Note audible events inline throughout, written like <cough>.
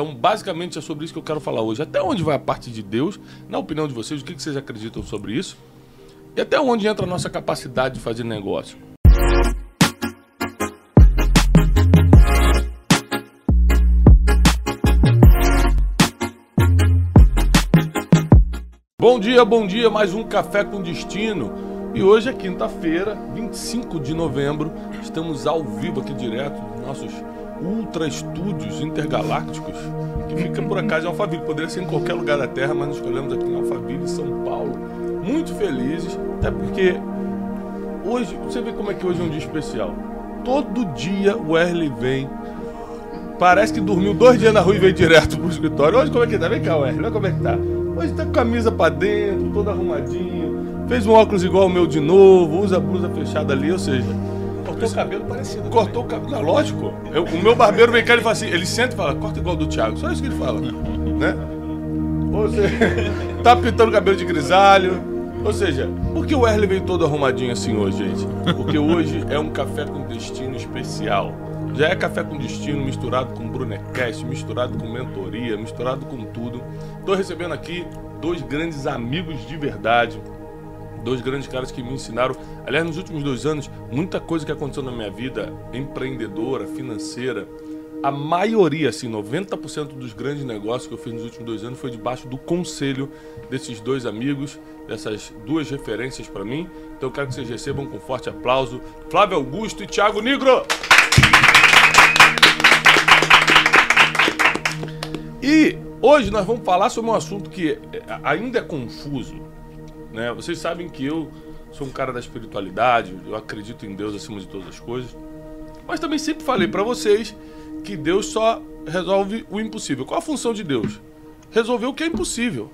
Então, basicamente, é sobre isso que eu quero falar hoje. Até onde vai a parte de Deus, na opinião de vocês, o que vocês acreditam sobre isso? E até onde entra a nossa capacidade de fazer negócio? Bom dia, bom dia, mais um Café com Destino. E hoje é quinta-feira, 25 de novembro. Estamos ao vivo aqui direto nossos ultra estúdios intergalácticos, que fica por acaso em Alphaville. Poderia ser em qualquer lugar da Terra, mas nos escolhemos aqui em Alphaville, São Paulo. Muito felizes, até porque hoje, você vê como é que hoje é um dia especial. Todo dia o Erle vem. Parece que dormiu dois dias na rua e veio direto pro escritório. Hoje como é que tá? Vem cá, Erle, olha como é que tá. Hoje tá com camisa pra dentro, todo arrumadinho. Fez um óculos igual o meu de novo, usa a blusa fechada ali, ou seja, Cortou o cabelo parecido. Cortou o cabelo, não, lógico. Eu- o meu barbeiro vem cá e ele fala assim, ele senta e fala, corta igual do Thiago. Só isso que ele fala. <laughs> né? Ou seja, <laughs> tá pintando o cabelo de grisalho. Ou seja, por que o Erle veio todo arrumadinho assim hoje, gente? Porque hoje é um café com destino especial. Já é café com destino misturado com Brunecast, misturado com mentoria, misturado com tudo. Tô recebendo aqui dois grandes amigos de verdade dois grandes caras que me ensinaram, aliás, nos últimos dois anos, muita coisa que aconteceu na minha vida, empreendedora, financeira, a maioria, assim, 90% dos grandes negócios que eu fiz nos últimos dois anos foi debaixo do conselho desses dois amigos, dessas duas referências para mim. Então eu quero que vocês recebam com forte aplauso Flávio Augusto e Thiago Nigro. E hoje nós vamos falar sobre um assunto que eh, ainda é confuso, né? Vocês sabem que eu sou um cara da espiritualidade, eu acredito em Deus acima de todas as coisas. Mas também sempre falei pra vocês que Deus só resolve o impossível. Qual a função de Deus? Resolver o que é impossível.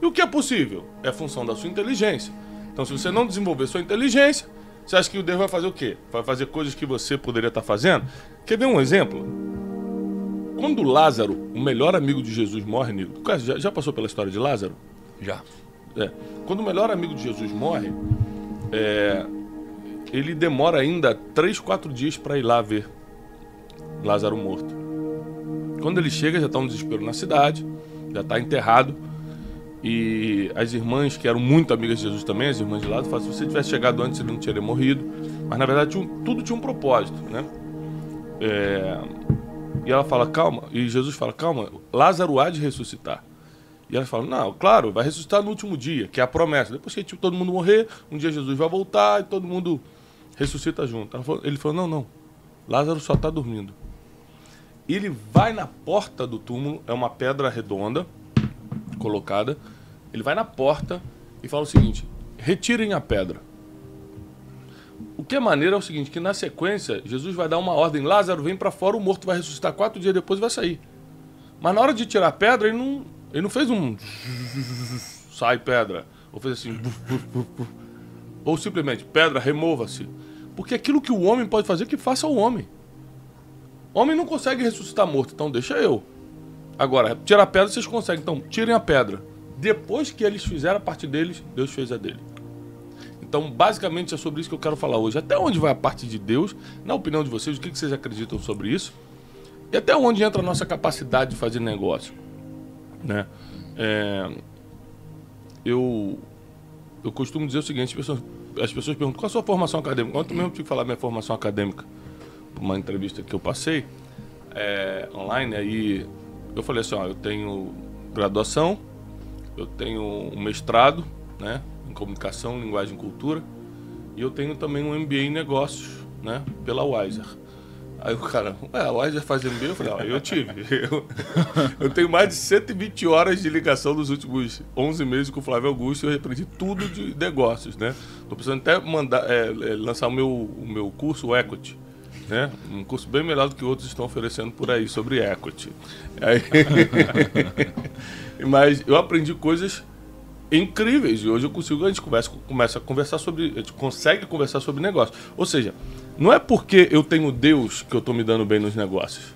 E o que é possível? É função da sua inteligência. Então, se você não desenvolver sua inteligência, você acha que Deus vai fazer o quê? Vai fazer coisas que você poderia estar fazendo? Quer ver um exemplo? Quando Lázaro, o melhor amigo de Jesus, morre, Nico, já, já passou pela história de Lázaro? Já. É. Quando o melhor amigo de Jesus morre, é, ele demora ainda 3, 4 dias para ir lá ver Lázaro morto. Quando ele chega, já está um desespero na cidade, já está enterrado. E as irmãs, que eram muito amigas de Jesus também, as irmãs de Lázaro, falam: se você tivesse chegado antes, ele não teria morrido. Mas na verdade, tudo tinha um propósito, né? É, e ela fala: calma. E Jesus fala: calma, Lázaro há de ressuscitar. E ela fala, não, claro, vai ressuscitar no último dia, que é a promessa. Depois que tipo, todo mundo morrer, um dia Jesus vai voltar e todo mundo ressuscita junto. Ele falou, não, não, Lázaro só está dormindo. Ele vai na porta do túmulo, é uma pedra redonda, colocada. Ele vai na porta e fala o seguinte, retirem a pedra. O que é maneiro é o seguinte, que na sequência, Jesus vai dar uma ordem, Lázaro vem para fora, o morto vai ressuscitar quatro dias depois e vai sair. Mas na hora de tirar a pedra, ele não, ele não fez um. Sai pedra. Ou fez assim. Ou simplesmente, pedra, remova-se. Porque aquilo que o homem pode fazer, que faça o homem. Homem não consegue ressuscitar morto, então deixa eu. Agora, tirar a pedra vocês conseguem, então tirem a pedra. Depois que eles fizeram a parte deles, Deus fez a dele. Então, basicamente é sobre isso que eu quero falar hoje. Até onde vai a parte de Deus, na opinião de vocês, o que vocês acreditam sobre isso? E até onde entra a nossa capacidade de fazer negócio né? É, eu eu costumo dizer o seguinte, as pessoas, as pessoas perguntam qual a sua formação acadêmica. Ontem mesmo tive que falar minha formação acadêmica uma entrevista que eu passei é, online, aí eu falei assim, ó, eu tenho graduação, eu tenho um mestrado, né, em comunicação, linguagem e cultura, e eu tenho também um MBA em negócios, né, pela Wiser. Aí o cara, ué, a Wiser faz MBA? Eu falei, ó, eu tive. <laughs> Eu, eu tenho mais de 120 horas de ligação nos últimos 11 meses com o Flávio Augusto e eu aprendi tudo de negócios, né? Tô precisando até mandar, é, é, lançar o meu, o meu curso, o Equity, né? Um curso bem melhor do que outros estão oferecendo por aí sobre equity. Aí- <laughs> Mas eu aprendi coisas incríveis e hoje eu consigo, a gente conversa, começa a conversar sobre, a gente consegue conversar sobre negócio. Ou seja, não é porque eu tenho Deus que eu estou me dando bem nos negócios.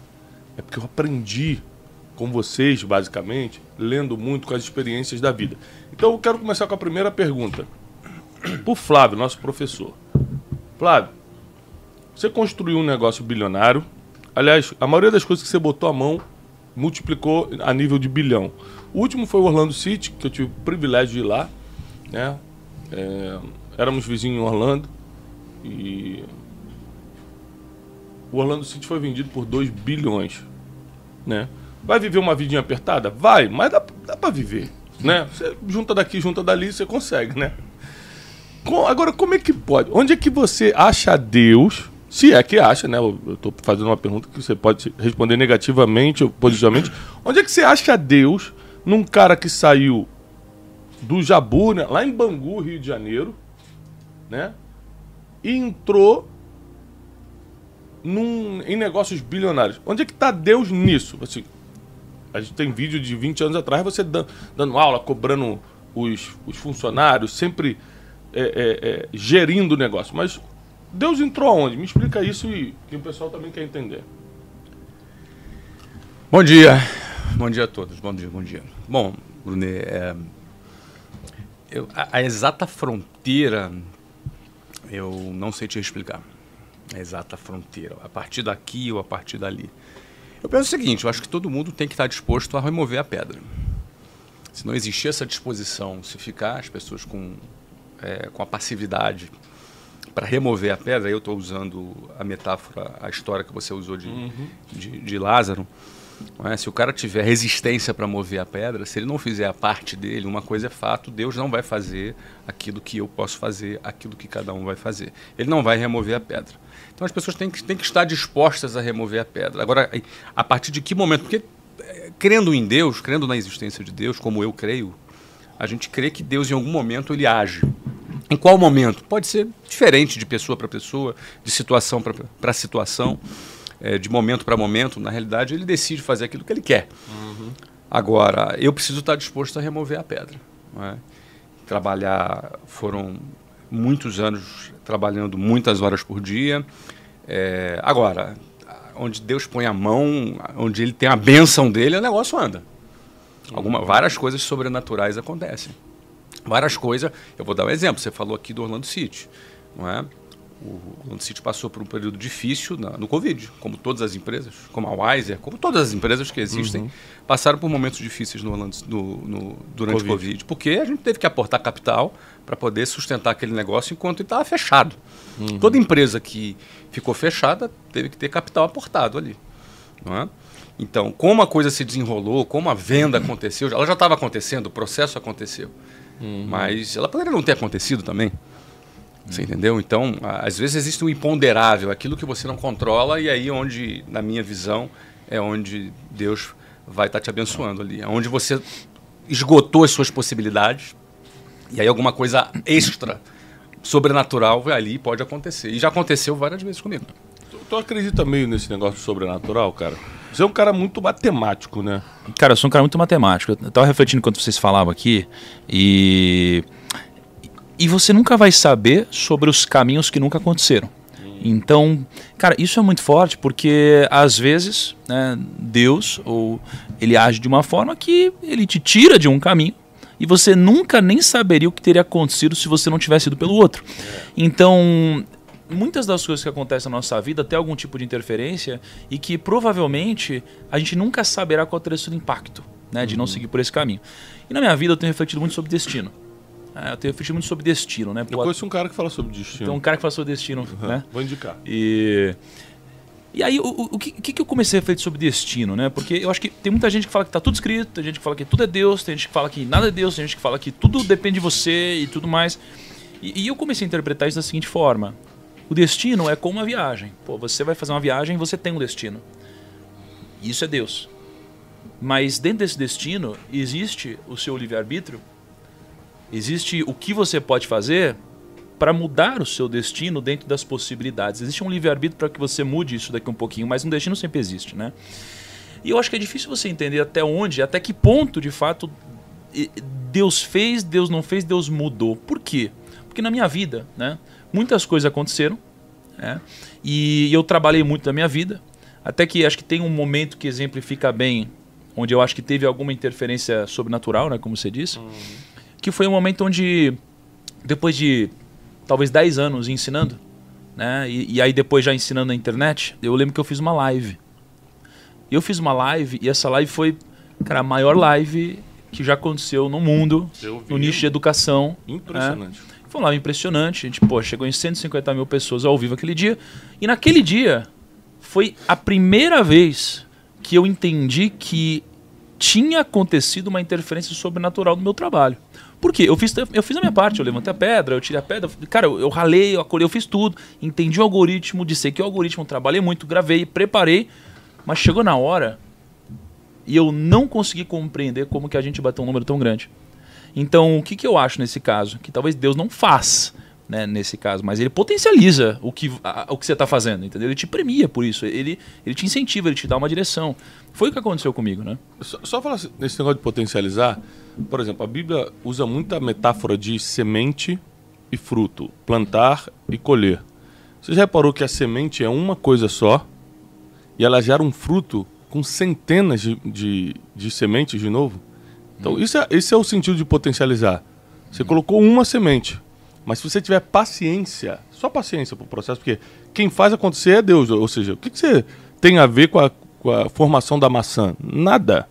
É porque eu aprendi com vocês, basicamente, lendo muito com as experiências da vida. Então eu quero começar com a primeira pergunta. Por Flávio, nosso professor. Flávio, você construiu um negócio bilionário. Aliás, a maioria das coisas que você botou a mão multiplicou a nível de bilhão. O último foi o Orlando City, que eu tive o privilégio de ir lá. Né? É, éramos vizinhos em Orlando. E o Orlando City foi vendido por 2 bilhões. Né? Vai viver uma vidinha apertada? Vai, mas dá, dá para viver. Né? Você junta daqui, junta dali, você consegue, né? Com, agora, como é que pode? Onde é que você acha Deus? Se é que acha, né? Eu estou fazendo uma pergunta que você pode responder negativamente ou positivamente. Onde é que você acha Deus num cara que saiu do Jabu, né? lá em Bangu, Rio de Janeiro, né? E entrou num, em negócios bilionários. Onde é que está Deus nisso? Assim, a gente tem vídeo de 20 anos atrás, você dando, aula, cobrando os, os funcionários, sempre é, é, é, gerindo o negócio. Mas Deus entrou aonde? Me explica isso e que o pessoal também quer entender. Bom dia. Bom dia a todos. Bom dia, bom dia. Bom, Brunet, é, eu, a, a, exata fronteira eu não sei te explicar. A exata fronteira. A partir daqui ou a partir dali. Eu penso o seguinte, eu acho que todo mundo tem que estar disposto a remover a pedra. Se não existir essa disposição, se ficar as pessoas com, é, com a passividade para remover a pedra, eu estou usando a metáfora, a história que você usou de, uhum. de, de, Lázaro. É? Se o cara tiver resistência para mover a pedra, se ele não fizer a parte dele, uma coisa é fato: Deus não vai fazer aquilo que eu posso fazer, aquilo que cada um vai fazer. Ele não vai remover a pedra. Então as pessoas têm que, têm que estar dispostas a remover a pedra. Agora, a partir de que momento? Porque eh, crendo em Deus, crendo na existência de Deus, como eu creio, a gente crê que Deus em algum momento ele age. Em qual momento? Pode ser diferente de pessoa para pessoa, de situação para situação, é, de momento para momento. Na realidade, ele decide fazer aquilo que ele quer. Uhum. Agora, eu preciso estar disposto a remover a pedra. É? Trabalhar foram muitos anos trabalhando muitas horas por dia. É, agora, onde Deus põe a mão, onde Ele tem a benção dele, o negócio anda. Alguma, várias coisas sobrenaturais acontecem várias coisas. Eu vou dar um exemplo. Você falou aqui do Orlando City, não é? O Orlando City passou por um período difícil na, no Covid, como todas as empresas, como a Wiser, como todas as empresas que existem, uhum. passaram por momentos difíceis no no, no, durante o COVID, porque a gente teve que aportar capital para poder sustentar aquele negócio enquanto estava fechado. Uhum. Toda empresa que ficou fechada teve que ter capital aportado ali. É? Então, como a coisa se desenrolou, como a venda aconteceu, ela já estava acontecendo, o processo aconteceu. Uhum. Mas ela poderia não ter acontecido também. Você entendeu? Então, às vezes existe um imponderável, aquilo que você não controla, e aí onde, na minha visão, é onde Deus vai estar tá te abençoando ali. É onde você esgotou as suas possibilidades, e aí alguma coisa extra, sobrenatural, vai ali pode acontecer. E já aconteceu várias vezes comigo. Tu, tu acredita meio nesse negócio sobrenatural, cara? Você é um cara muito matemático, né? Cara, eu sou um cara muito matemático. Eu tava refletindo enquanto vocês falavam aqui e. E você nunca vai saber sobre os caminhos que nunca aconteceram. Então, cara, isso é muito forte porque às vezes né, Deus ou ele age de uma forma que ele te tira de um caminho e você nunca nem saberia o que teria acontecido se você não tivesse ido pelo outro. Então, muitas das coisas que acontecem na nossa vida tem algum tipo de interferência e que provavelmente a gente nunca saberá qual terá sido o impacto né, de uhum. não seguir por esse caminho. E na minha vida eu tenho refletido muito sobre destino. É, eu tenho refletido muito sobre destino, né? Eu conheço um cara que fala sobre destino. Tem um cara que fala sobre destino, uhum. né? Vou indicar. E... E aí, o, o, que, que eu comecei a refletir sobre destino, né? Porque eu acho que tem muita gente que fala que tá tudo escrito, tem gente que fala que tudo é Deus, tem gente que fala que nada é Deus, tem gente que fala que tudo depende de você e tudo mais. E, e eu comecei a interpretar isso da seguinte forma: o destino é como uma viagem. Pô, você vai fazer uma viagem e você tem um destino. Isso é Deus. Mas dentro desse destino existe o seu livre-arbítrio, existe o que você pode fazer para mudar o seu destino dentro das possibilidades. Existe um livre-arbítrio para que você mude isso daqui um pouquinho, mas um destino sempre existe, né? E eu acho que é difícil você entender até onde, até que ponto de fato Deus fez, Deus não fez, Deus mudou. Por quê? Porque na minha vida, né? muitas coisas aconteceram né? e eu trabalhei muito na minha vida. Até que acho que tem um momento que exemplifica bem, onde eu acho que teve alguma interferência sobrenatural, né, como você disse, uhum. Que foi um momento onde, depois de talvez 10 anos ensinando, né, e, e aí depois já ensinando na internet, eu lembro que eu fiz uma live. Eu fiz uma live e essa live foi, cara, a maior live que já aconteceu no mundo, no nicho de educação. Impressionante. É. Foi uma live impressionante. A gente, pô, chegou em 150 mil pessoas ao vivo aquele dia. E naquele dia foi a primeira vez que eu entendi que tinha acontecido uma interferência sobrenatural no meu trabalho. Por quê? Eu fiz, eu fiz a minha parte, eu levantei a pedra, eu tirei a pedra, cara, eu, eu ralei, eu acolhei, eu fiz tudo, entendi o algoritmo, disse que o algoritmo, trabalhei muito, gravei, preparei, mas chegou na hora e eu não consegui compreender como que a gente bateu um número tão grande. Então, o que, que eu acho nesse caso? Que talvez Deus não faz, né, nesse caso, mas ele potencializa o que, a- o que você está fazendo, entendeu? Ele te premia por isso, ele, ele te incentiva, ele te dá uma direção. Foi o que aconteceu comigo, né? Só, só falar assim, nesse negócio de potencializar, por exemplo, a Bíblia usa muita metáfora de semente e fruto, plantar e colher. Você já reparou que a semente é uma coisa só e ela gera um fruto com centenas de, de, de sementes de novo? Então, isso é, esse é o sentido de potencializar. Você colocou uma semente, mas se você tiver paciência, só paciência para o processo, porque quem faz acontecer é Deus. Ou seja, o que, que você tem a ver com a, com a formação da maçã? Nada.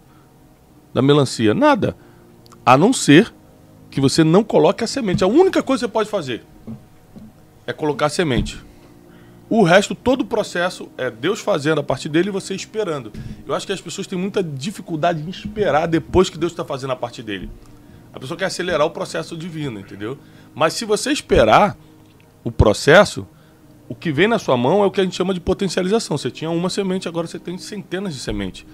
Da melancia? Nada. A não ser que você não coloque a semente. A única coisa que você pode fazer é colocar a semente. O resto, todo o processo é Deus fazendo a partir dele e você esperando. Eu acho que as pessoas têm muita dificuldade em esperar depois que Deus está fazendo a parte dele. A pessoa quer acelerar o processo divino, entendeu? Mas se você esperar o processo, o que vem na sua mão é o que a gente chama de potencialização. Você tinha uma semente, agora você tem centenas de sementes.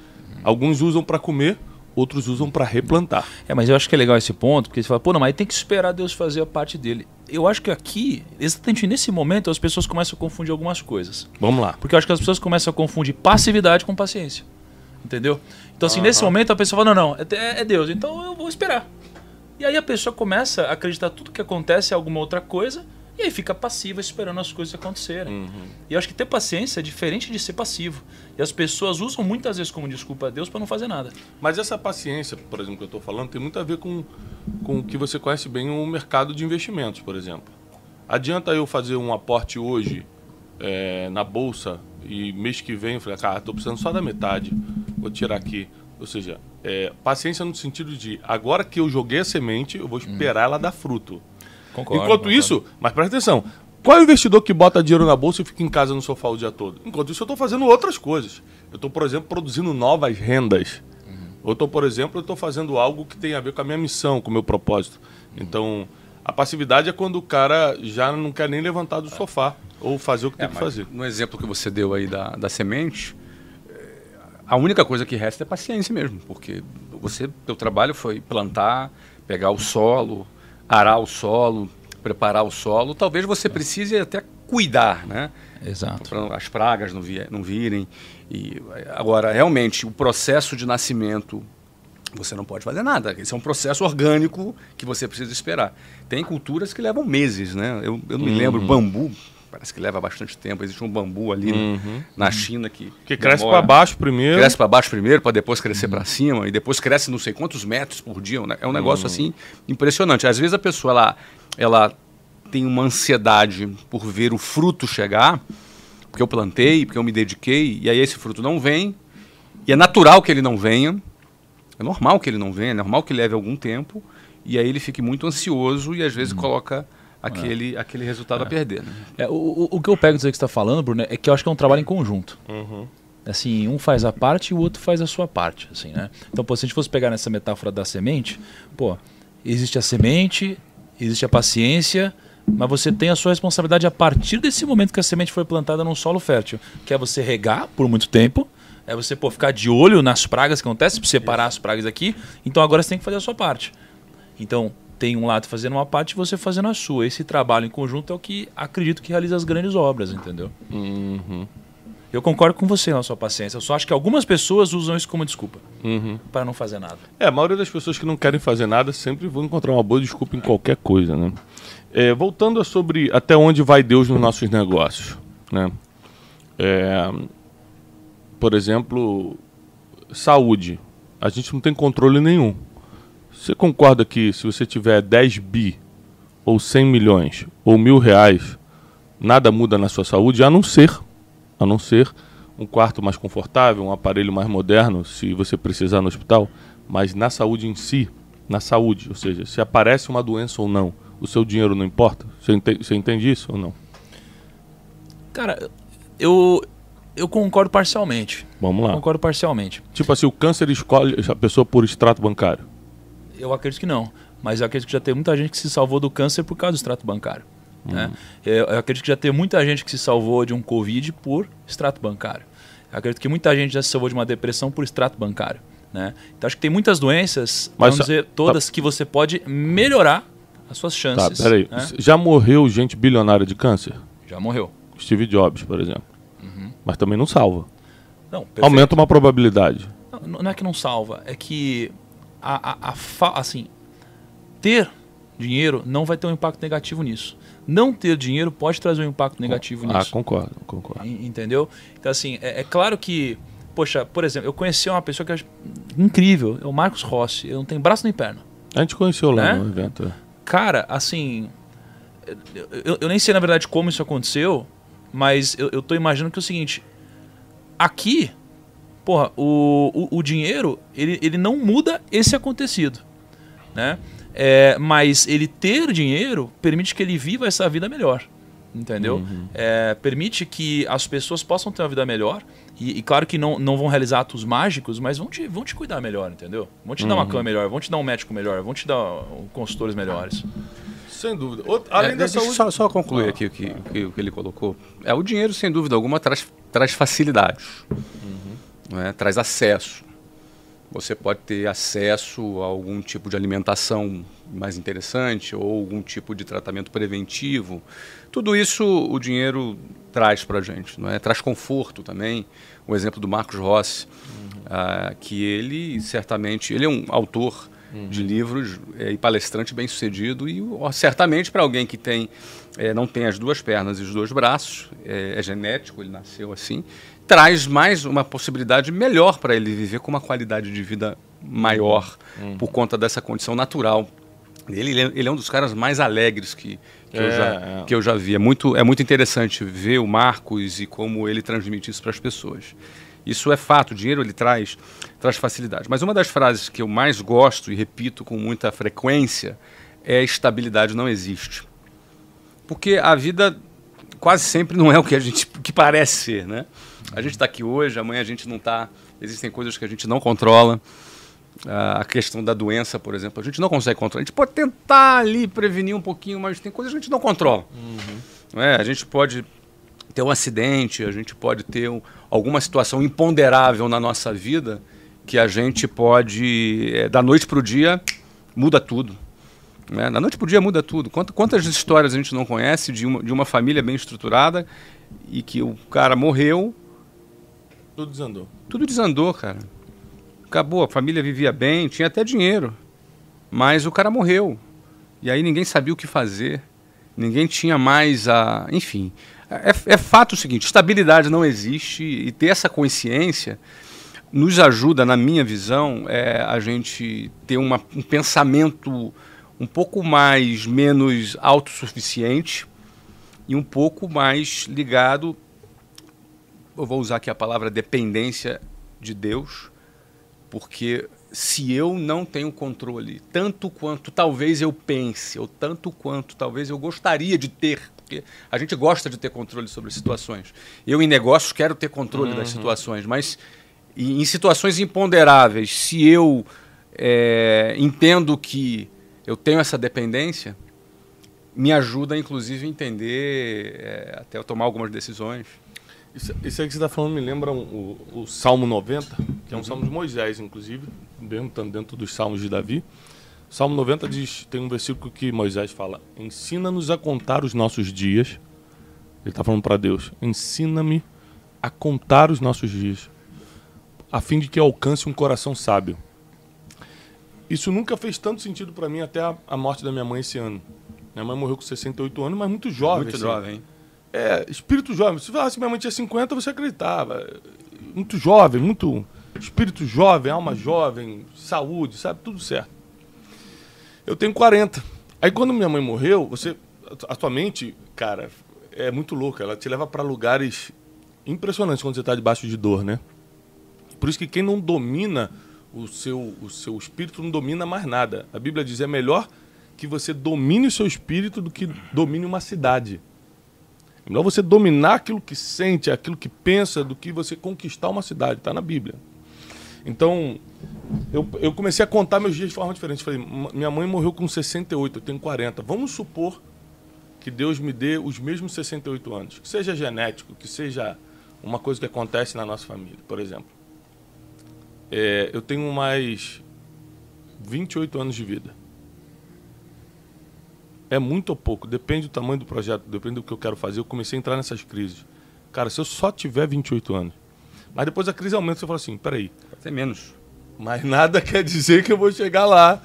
Alguns usam para comer, outros usam para replantar. É, mas eu acho que é legal esse ponto, porque você fala, pô, não, mas tem que esperar Deus fazer a parte dele. Eu acho que aqui, exatamente nesse momento, as pessoas começam a confundir algumas coisas. Vamos lá. Porque eu acho que as pessoas começam a confundir passividade com paciência. Entendeu? Então, assim, nesse momento a pessoa fala, não, não, é, é Deus, então eu vou esperar. E aí a pessoa começa a acreditar que tudo que acontece é alguma outra coisa, e aí fica passiva esperando as coisas acontecerem. E eu acho que ter paciência é diferente de ser passivo. E as pessoas usam muitas vezes como desculpa a Deus para não fazer nada. Mas essa paciência, por exemplo, que eu estou falando, tem muito a ver com, com o que você conhece bem o mercado de investimentos, por exemplo. Adianta eu fazer um aporte hoje é, na bolsa e mês que vem eu falei, cara, estou precisando só da metade, vou tirar aqui. Ou seja, é, paciência no sentido de agora que eu joguei a semente, eu vou esperar ela dar fruto. Concordo. Enquanto isso, mas presta atenção, qual é o investidor que bota dinheiro na bolsa e fica em casa no sofá o dia todo? Enquanto isso, eu estou fazendo outras coisas. Eu estou, por exemplo, produzindo novas rendas. Ou estou, por exemplo, eu estou fazendo algo que tem a ver com a minha missão, com o meu propósito. Então, a passividade é quando o cara já não quer nem levantar do sofá ou fazer o que tem que fazer. No exemplo que você deu aí da, da semente, eh, a única coisa que resta é paciência mesmo, porque você, teu trabalho foi plantar, pegar o solo, arar o solo, preparar o solo. Talvez você precise até cuidar, né? Exato. para as pragas não, vi- não virem. E agora, realmente, o processo de nascimento você não pode fazer nada. Esse é um processo orgânico que você precisa esperar. Tem culturas que levam meses, né? Eu, eu não me lembro, bambu, parece que leva bastante tempo. Existe um bambu ali na- na China que. Que cresce para baixo primeiro. Cresce para baixo primeiro, para depois crescer para cima, e depois cresce não sei quantos metros por dia. É um É um negócio assim impressionante. Às vezes a pessoa ela, ela tem uma ansiedade por ver o fruto chegar, porque eu plantei, porque eu me dediquei, e aí esse fruto não vem, e é natural que ele não venha, é normal que ele não venha, é normal que leve algum tempo, e aí ele fique muito ansioso e às vezes coloca aquele, aquele resultado a perder. Né? É, o, o, que eu pego disso que você está falando, Bruno, é que eu acho que é um trabalho em conjunto. Assim, um faz a parte e o outro faz a sua parte, assim, né? Então, pô, se a gente fosse pegar nessa metáfora da semente, pô, existe a semente, existe a paciência, mas você tem a sua responsabilidade a partir desse momento que a semente foi plantada num solo fértil, que é você regar por muito tempo, é você pô, ficar de olho nas pragas que acontecem, separar as pragas aqui. Então agora você tem que fazer a sua parte. Então, tem um lado fazendo uma parte e você fazendo a sua. Esse trabalho em conjunto é o que acredito que realiza as grandes obras, entendeu? Eu concordo com você na sua paciência. Eu só acho que algumas pessoas usam isso como desculpa para não fazer nada. É, a maioria das pessoas que não querem fazer nada sempre vão encontrar uma boa desculpa em qualquer coisa, né? É, voltando a sobre até onde vai Deus nos nossos negócios, né? É, por exemplo, saúde. A gente não tem controle nenhum. Você concorda que se você tiver 10 bi, ou 100 milhões, ou mil reais, nada muda na sua saúde, a não ser, a não ser um quarto mais confortável, um aparelho mais moderno, se você precisar no hospital, mas na saúde em si, na saúde, ou seja, se aparece uma doença ou não, o seu dinheiro não importa? Você entende, você entende isso ou não? Cara, eu, eu concordo parcialmente. Vamos lá. Concordo parcialmente. Tipo assim, o câncer escolhe a pessoa por extrato bancário. Eu acredito que não. Mas eu acredito que já tem muita gente que se salvou do câncer por causa do extrato bancário. Né? Eu, eu acredito que já tem muita gente que se salvou de um Covid por extrato bancário. Eu acredito que muita gente já se salvou de uma depressão por extrato bancário. Né? Então acho que tem muitas doenças, Mas vamos dizer, todas que você pode melhorar as suas Tá, chances. peraí. né? Já morreu gente bilionária de câncer? Já morreu. Steve Jobs, por exemplo. Mas também não salva. Não. Aumenta uma probabilidade. Não, não é que não salva, é que a, a, a assim, ter dinheiro não vai ter um impacto negativo nisso. Não ter dinheiro pode trazer um impacto negativo Ah, nisso. concordo, concordo. En- Entendeu? Então, assim, é, é claro que, poxa, por exemplo, eu conheci uma pessoa que eu acho incrível, é o Marcos Rossi. Eu não tenho braço nem perna. A gente conheceu lá Né? no evento. é. Cara, assim, eu, eu- eu nem sei na verdade como isso aconteceu, mas eu, eu tô imaginando que é o seguinte: aqui, porra, o, o, o dinheiro, ele, ele não muda esse acontecido, né? É, mas ele ter dinheiro permite que ele viva essa vida melhor, entendeu? É, permite que as pessoas possam ter uma vida melhor. E, e claro que não, não vão realizar atos mágicos, mas vão te, vão te cuidar melhor, entendeu? Vão te dar uma cama melhor, vão te dar um médico melhor, vão te dar uh, consultores melhores. Sem dúvida. Outra- além É, da saúde. Só, só concluir aqui o que, o que, o que ele colocou. É, o dinheiro, sem dúvida alguma, traz, traz facilidades. não é? Traz acesso. Você pode ter acesso a algum tipo de alimentação mais interessante ou algum tipo de tratamento preventivo. Tudo isso o dinheiro traz para a gente, não é? Traz conforto também. O exemplo do Marcos Rossi, ah, que ele certamente ele é um autor de livros eh, e palestrante bem sucedido e certamente para alguém que tem eh, não tem as duas pernas e os dois braços eh, é genético ele nasceu assim traz mais uma possibilidade melhor para ele viver com uma qualidade de vida maior por conta dessa condição natural. Ele, é- ele é um dos caras mais alegres que, que, eu, É, já, é. que eu já vi. É muito, é muito interessante ver o Marcos e como ele transmite isso para as pessoas. Isso é fato, o dinheiro ele traz, traz facilidade. Mas uma das frases que eu mais gosto e repito com muita frequência é estabilidade não existe. Porque a vida quase sempre não é o que a gente que parece ser, né? A gente está aqui hoje, amanhã a gente não está. Existem coisas que a gente não controla. Ah, a questão da doença, por exemplo, a gente não consegue controlar. A gente pode tentar ali prevenir um pouquinho, mas tem coisas que a gente não controla. Não é? A gente pode ter um acidente, a gente pode ter um- alguma situação imponderável na nossa vida que a gente pode, eh, da noite para o dia, muda tudo. Né? Da noite para o dia muda tudo. Quant- Quantas histórias a gente não conhece de uma, de uma família bem estruturada e que o cara morreu, Tudo desandou. tudo desandou, cara. Acabou, a família vivia bem, tinha até dinheiro. Mas o cara morreu. E aí ninguém sabia o que fazer. Ninguém tinha mais a. Enfim. É, é fato o seguinte: estabilidade não existe e ter essa consciência nos ajuda, na minha visão, é, a gente ter uma, um pensamento um pouco mais menos autossuficiente e um pouco mais ligado eu vou usar aqui a palavra dependência de Deus, porque se eu não tenho controle, tanto quanto talvez eu pense, ou tanto quanto talvez eu gostaria de ter, porque a gente gosta de ter controle sobre situações. Eu, em negócios, quero ter controle das situações, mas em em situações imponderáveis, se eu é, entendo que eu tenho essa dependência, me ajuda, inclusive, a entender, é, até eu tomar algumas decisões. Isso, isso aí que você está falando me lembra um- o, o Salmo 90, que é um Uhum. salmo de Moisés, inclusive, mesmo estando dentro dos salmos de Davi. O Salmo 90 diz, tem um versículo que Moisés fala: Ensina-nos a contar os nossos dias. Ele está falando para Deus: Ensina-me a contar os nossos dias, a fim de que alcance um coração sábio. Isso nunca fez tanto sentido para mim até a, a morte da minha mãe esse ano. Minha mãe morreu com 68 anos, mas muito jovem. Muito assim. jovem, hein? É, espírito jovem. Se falasse que minha mãe tinha 50, você acreditava. Muito jovem, muito espírito jovem, alma jovem, saúde, sabe? Tudo certo. Eu tenho 40. Aí quando minha mãe morreu, você. A tua mente, cara, é muito louca. Ela te leva para lugares impressionante quando você está debaixo de dor, né? Por isso que quem não domina o seu, o seu espírito não domina mais nada. A Bíblia diz é melhor que você domine o seu espírito do que domine uma cidade. É melhor você dominar aquilo que sente, aquilo que pensa, do que você conquistar uma cidade. Está na Bíblia. Então, eu, eu comecei a contar meus dias de forma diferente. Falei, minha mãe morreu com 68, eu tenho 40. Vamos supor que Deus me dê os mesmos 68 anos. Que seja genético, que seja uma coisa que acontece na nossa família, por exemplo. É, eu tenho mais 28 anos de vida. É muito ou pouco, depende do tamanho do projeto, depende do que eu quero fazer. Eu comecei a entrar nessas crises. Cara, se eu só tiver 28 anos, mas depois a crise aumenta, você fala assim, peraí. Pode ser menos. Mas nada <laughs> quer dizer que eu vou chegar lá.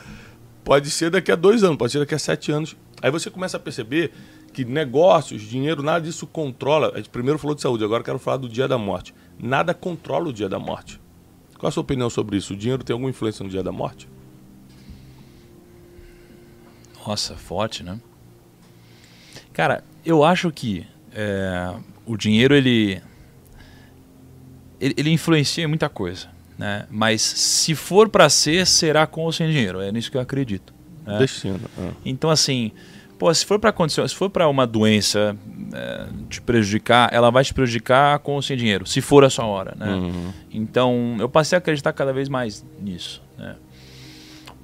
Pode ser daqui a dois anos, pode ser daqui a sete anos. Aí você começa a perceber que negócios, dinheiro, nada disso controla. A gente primeiro falou de saúde, agora quero falar do dia da morte. Nada controla o dia da morte. Qual a sua opinião sobre isso? O dinheiro tem alguma influência no dia da morte? Nossa, forte, né? Cara, eu acho que é, o dinheiro ele, ele, ele influencia em muita coisa, né? Mas se for para ser, será com ou sem dinheiro. É nisso que eu acredito. Né? Destino. É. Então assim, pô, se for para condição, se for para uma doença é, te prejudicar, ela vai te prejudicar com ou sem dinheiro, se for a sua hora, né? Uhum. Então eu passei a acreditar cada vez mais nisso, né?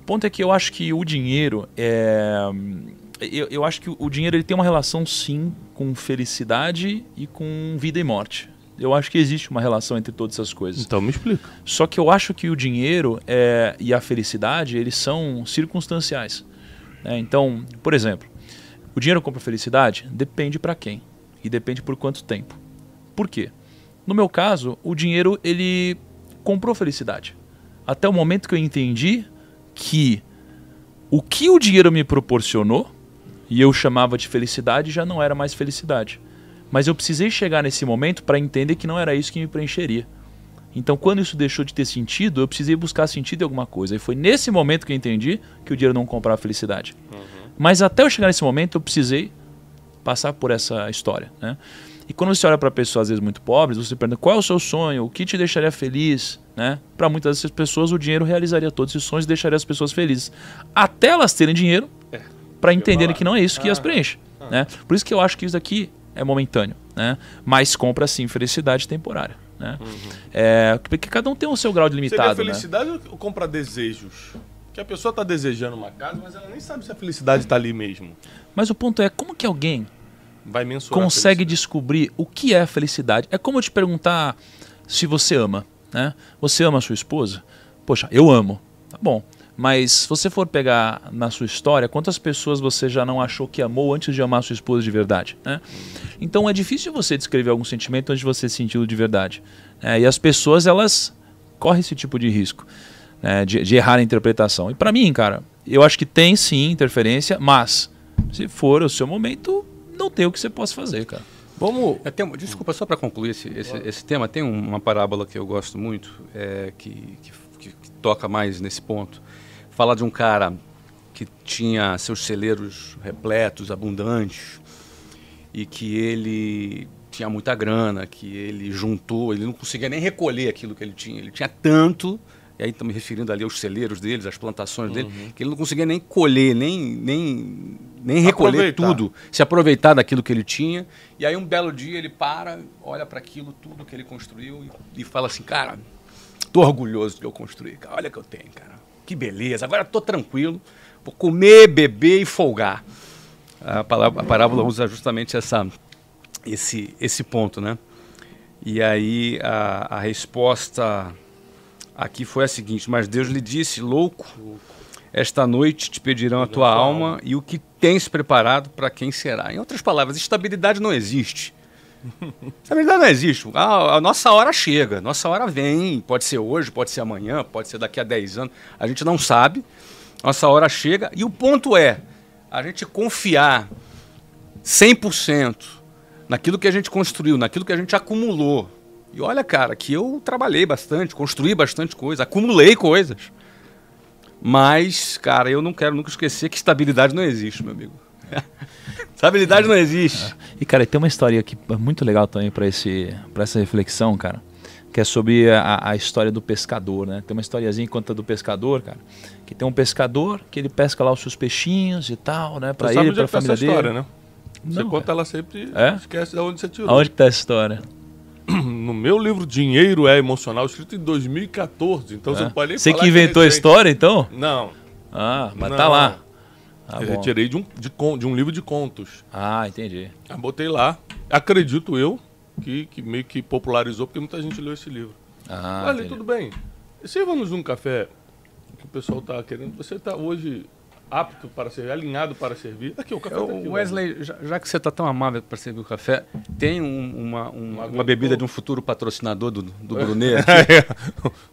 O ponto é que eu acho que o dinheiro é eu, eu acho que o dinheiro ele tem uma relação sim com felicidade e com vida e morte. Eu acho que existe uma relação entre todas essas coisas. Então me explica. Só que eu acho que o dinheiro é, e a felicidade eles são circunstanciais. né? Então, por exemplo, o dinheiro compra felicidade? Depende para quem e depende por quanto tempo. Por quê? No meu caso, o dinheiro ele comprou felicidade. Até o momento que eu entendi que o que o dinheiro me proporcionou e eu chamava de felicidade já não era mais felicidade. Mas eu precisei chegar nesse momento para entender que não era isso que me preencheria. Então, quando isso deixou de ter sentido, eu precisei buscar sentido em alguma coisa. E foi nesse momento que eu entendi que o dinheiro não comprava felicidade. Mas até eu chegar nesse momento, eu precisei passar por essa história. Né? E quando você olha para pessoas, às vezes, muito pobres, você pergunta qual é o seu sonho, o que te deixaria feliz. Né? Para muitas dessas pessoas, o dinheiro realizaria todos esses sonhos e deixaria as pessoas felizes. Até elas terem dinheiro para entenderem que não é isso que as preenche. Né? Por isso que eu acho que isso aqui é momentâneo. Né? Mas compra, sim, felicidade temporária. Né? É, porque cada um tem o seu grau de Seria limitado. né? felicidade ou comprar desejos? Que a pessoa está desejando uma casa, mas ela nem sabe se a felicidade está ali mesmo. Mas o ponto é, como que alguém consegue descobrir o que é felicidade. É como eu te perguntar se você ama, né? Você ama a sua esposa? Poxa, eu amo. Tá bom. Mas se você for pegar na sua história, quantas pessoas você já não achou que amou antes de amar sua esposa de verdade? Né? Então é difícil você descrever algum sentimento antes de você senti-lo de verdade. né? e as pessoas, elas correm esse tipo de risco né? de, de errar a interpretação. E para mim, cara, eu acho que tem sim interferência, mas se for o seu momento, não tem o que você possa fazer, cara. Vamos. É, tem desculpa, só para concluir esse, esse, esse tema, tem um- uma parábola que eu gosto muito, é, que, que, que- que toca mais nesse ponto. Fala de um cara que tinha seus celeiros repletos, abundantes, e que ele tinha muita grana, que ele juntou, ele não conseguia nem recolher aquilo que ele tinha. Ele tinha tanto, e aí me referindo ali aos celeiros deles, às plantações dele, que ele não conseguia nem colher, nem, nem, nem recolher Aproveitar. tudo, se aproveitar daquilo que ele tinha. E aí um belo dia ele para, olha para aquilo tudo que ele construiu e, e fala assim, cara, tô orgulhoso do que eu construí, cara. Olha o que eu tenho, cara. Que beleza. Agora tô tranquilo, vou comer, beber e folgar. A, palavra, a parábola usa justamente essa, esse, esse ponto, né? E aí a, a resposta aqui foi a seguinte: Mas Deus lhe disse, louco, esta noite te pedirão a tua alma e o que tens preparado para quem será. Em outras palavras, estabilidade não existe. <laughs> Estabilidade não existe. A, a nossa hora chega, nossa hora vem. Pode ser hoje, pode ser amanhã, pode ser daqui a 10 anos. A gente não sabe. Nossa hora chega. E o ponto é a gente confiar 100% naquilo que a gente construiu, naquilo que a gente acumulou. E olha, cara, que eu trabalhei bastante, construí bastante coisa, acumulei coisas. Mas, cara, eu não quero nunca esquecer que estabilidade não existe, meu amigo. <laughs> Essa habilidade não existe. E, cara, tem uma história aqui muito legal também para essa reflexão, cara. Que é sobre a, a, história do pescador, né? Tem uma historiazinha conta do pescador, cara. Que tem um pescador que ele pesca lá os seus peixinhos e tal, né? Pra Você ele, sabe pra onde é que tá família essa história, dele. né? Você Não, conta cara. ela sempre É? esquece de onde você tirou. Aonde que tá essa história? No meu livro Dinheiro é Emocional, escrito em 2014. Então você É. não pode nem Você que é inventou a recente. história, então? Não. Ah, mas Não. tá lá. Tá eu bom. retirei de um, de, de um livro de contos. Ah, entendi. Aí botei lá. Acredito eu que, que meio que popularizou, porque muita gente leu esse livro. Ah, Olha, tudo bem. Sirva-nos um café que o pessoal tá querendo. Você tá hoje apto para servir, alinhado para servir. Aqui, o café tá aqui, O Wesley, já, já que você está tão amável para servir o café, tem um- uma, um- uma bebida de um futuro patrocinador do, do <laughs> Brunet? É,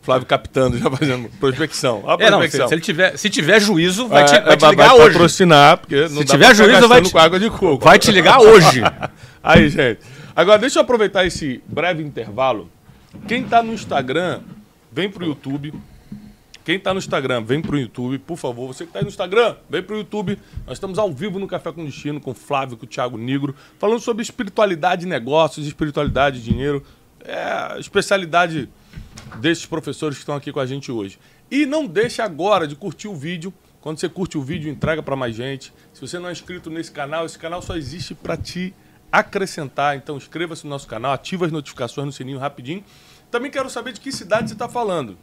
Flávio captando, já fazendo prospecção. A É, não, se, prospecção. se ele tiver, se tiver juízo, vai te, É, vai te ligar vai hoje. patrocinar, porque Se tiver juízo, vai te- água de coco. Vai te ligar hoje. <laughs> Aí, gente. Agora, deixa eu aproveitar esse breve intervalo. Quem tá no Instagram, vem pro YouTube. Quem tá no Instagram, vem pro YouTube, por favor. Você que tá aí no Instagram, vem pro YouTube. Nós estamos ao vivo no Café com Destino, com o Flávio, com o Thiago Negro, falando sobre espiritualidade, negócios, espiritualidade, dinheiro. É a especialidade desses professores que estão aqui com a gente hoje. E não deixe agora de curtir o vídeo. Quando você curte o vídeo, entrega para mais gente. Se você não é inscrito nesse canal, esse canal só existe para te acrescentar. Então inscreva-se no nosso canal, ativa as notificações no sininho rapidinho. Também quero saber de que cidade você está falando.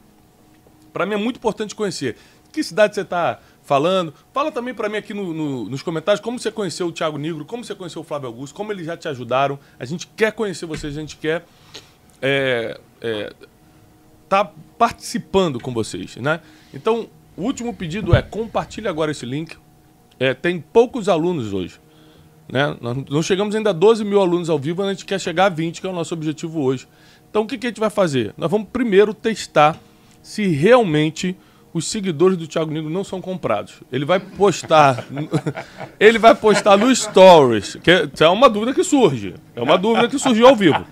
Para mim é muito importante conhecer. Que cidade você está falando? Fala também para mim aqui no- no- nos comentários como você conheceu o Thiago Negro, como você conheceu o Flávio Augusto, como eles já te ajudaram. A gente quer conhecer vocês, a gente quer é, é, tá participando com vocês, né? Então, o último pedido é compartilhe agora esse link. É, tem poucos alunos hoje. Né? Nós não chegamos ainda a 12 mil alunos ao vivo, a gente quer chegar a 20, que é o nosso objetivo hoje. Então, o que, que a gente vai fazer? Nós vamos primeiro testar se realmente os seguidores do Thiago Negro não são comprados. Ele vai postar. <laughs> ele vai postar no Stories. Que é- isso é uma dúvida que surge. É uma dúvida que surgiu ao vivo.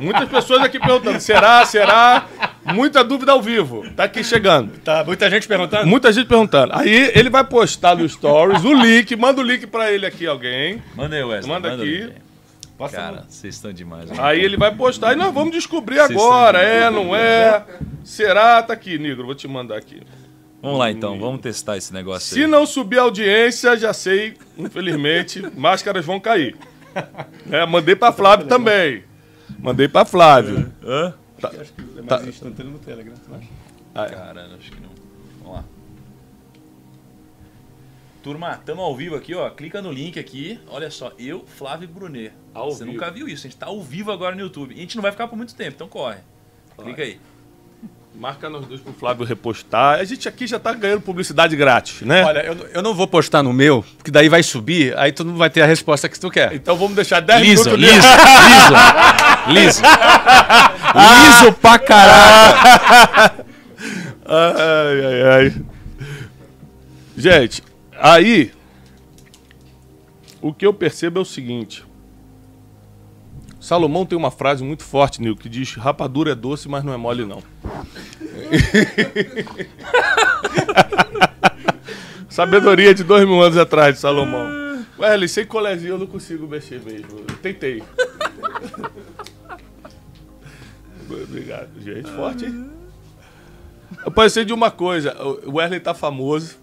Muitas pessoas aqui perguntando: será? Será? Muita dúvida ao vivo. Tá aqui chegando. Tá, muita gente perguntando. Muita gente perguntando. Aí ele vai postar no Stories o link, manda o link pra ele aqui, alguém. Manda aí, Wesley. Manda o aqui. Passa Cara, vocês estão demais. né? Aí ele vai postar e nós vamos descobrir Vocês agora. É, não é? Será? Tá aqui, Negro. Vou te mandar aqui. Vamos lá então, vamos testar esse negócio Se aí. não subir a audiência, já sei, infelizmente, <laughs> máscaras vão cair. É, mandei pra Flávio também. Mandei pra Flávio. Hã? Acho que é Tá. mais instantâneo no Telegram, tu acha? Ah, é. Cara, acho que não. Turma, estamos ao vivo aqui, ó. Clica no link aqui. Olha só, eu, Flávio Brunet. Ao Você vivo. nunca viu isso, a gente tá ao vivo agora no YouTube. E a gente não vai ficar por muito tempo, então corre. Clica aí. Marca nós dois pro Flávio repostar. A gente aqui já tá ganhando publicidade grátis, né? Olha, eu, eu não vou postar no meu, porque daí vai subir, aí tu não vai ter a resposta que tu quer. Então vamos deixar 10 Liso, minutos liso, liso. Liso. Liso pra caraca. <laughs> Ai, ai, ai. Gente, aí. O que eu percebo é o seguinte. Salomão tem uma frase muito forte, Nil, que diz: rapadura é doce, mas não é mole, não. <laughs> Sabedoria de dois mil anos atrás de Salomão. Wesley, sem colezinho eu não consigo mexer mesmo. Tentei. <laughs> Obrigado, gente. Forte, hein? Eu pensei de uma coisa. O Wesley tá famoso.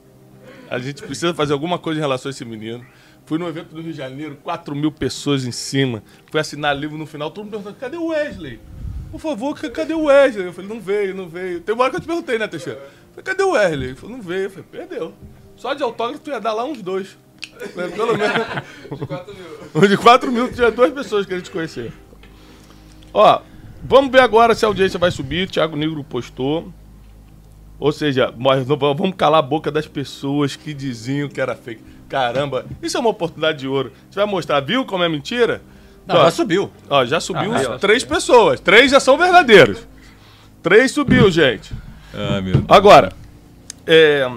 A gente precisa fazer alguma coisa em relação a esse menino. Fui no evento do Rio de Janeiro, 4 mil pessoas em cima. Fui assinar livro no final, todo mundo perguntando, cadê o Wesley? Por favor, ca- cadê o Wesley? Eu falei, não veio, não veio. Tem uma hora que eu te perguntei, né, Teixeira? Eu falei, cadê o Wesley? Ele falou, não veio. Eu falei, perdeu. Só de autógrafo tu ia dar lá uns dois. Falei, Pelo menos. De 4 mil. <laughs> De 4 mil, tinha duas pessoas que a gente conhecia. Ó, vamos ver agora se a audiência vai subir. Thiago Negro postou. Ou seja, nós não vamos calar a boca das pessoas que diziam que era fake. Caramba, isso é uma oportunidade de ouro. Gente vai mostrar, viu como é mentira? Não, Ó, já subiu. Ó, já subiu Ah, três pessoas. Três já são verdadeiros. Três subiu, gente. Ai, meu Deus. Agora, é,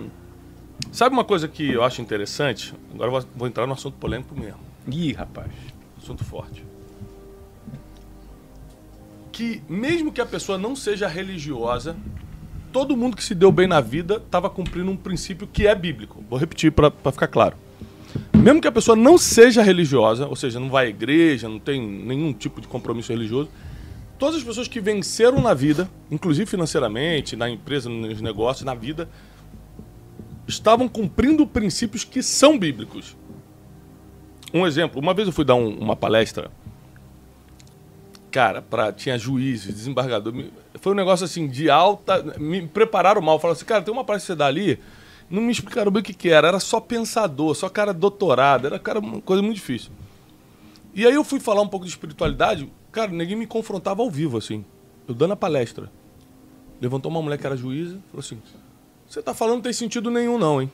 sabe uma coisa que eu acho interessante? Agora vou entrar no assunto polêmico mesmo. Ih, rapaz. Assunto forte. Que mesmo que a pessoa não seja religiosa, todo mundo que se deu bem na vida estava cumprindo um princípio que é bíblico. Vou repetir para ficar claro. Mesmo que a pessoa não seja religiosa, ou seja, não vai à igreja, não tem nenhum tipo de compromisso religioso, todas as pessoas que venceram na vida, inclusive financeiramente, na empresa, nos negócios, na vida, estavam cumprindo princípios que são bíblicos. Um exemplo, uma vez eu fui dar um, uma palestra, cara, pra, tinha juízes, desembargador, foi um negócio assim de alta, me prepararam mal, falaram assim, cara, tem uma palestra que você dá ali, não me explicaram bem o que que era, era só pensador, só cara doutorado, era cara, uma coisa muito difícil. E aí eu fui falar um pouco de espiritualidade, cara, ninguém me confrontava ao vivo, assim, eu dando a palestra. Levantou uma mulher que era juíza, falou assim, você tá falando não tem sentido nenhum não, hein?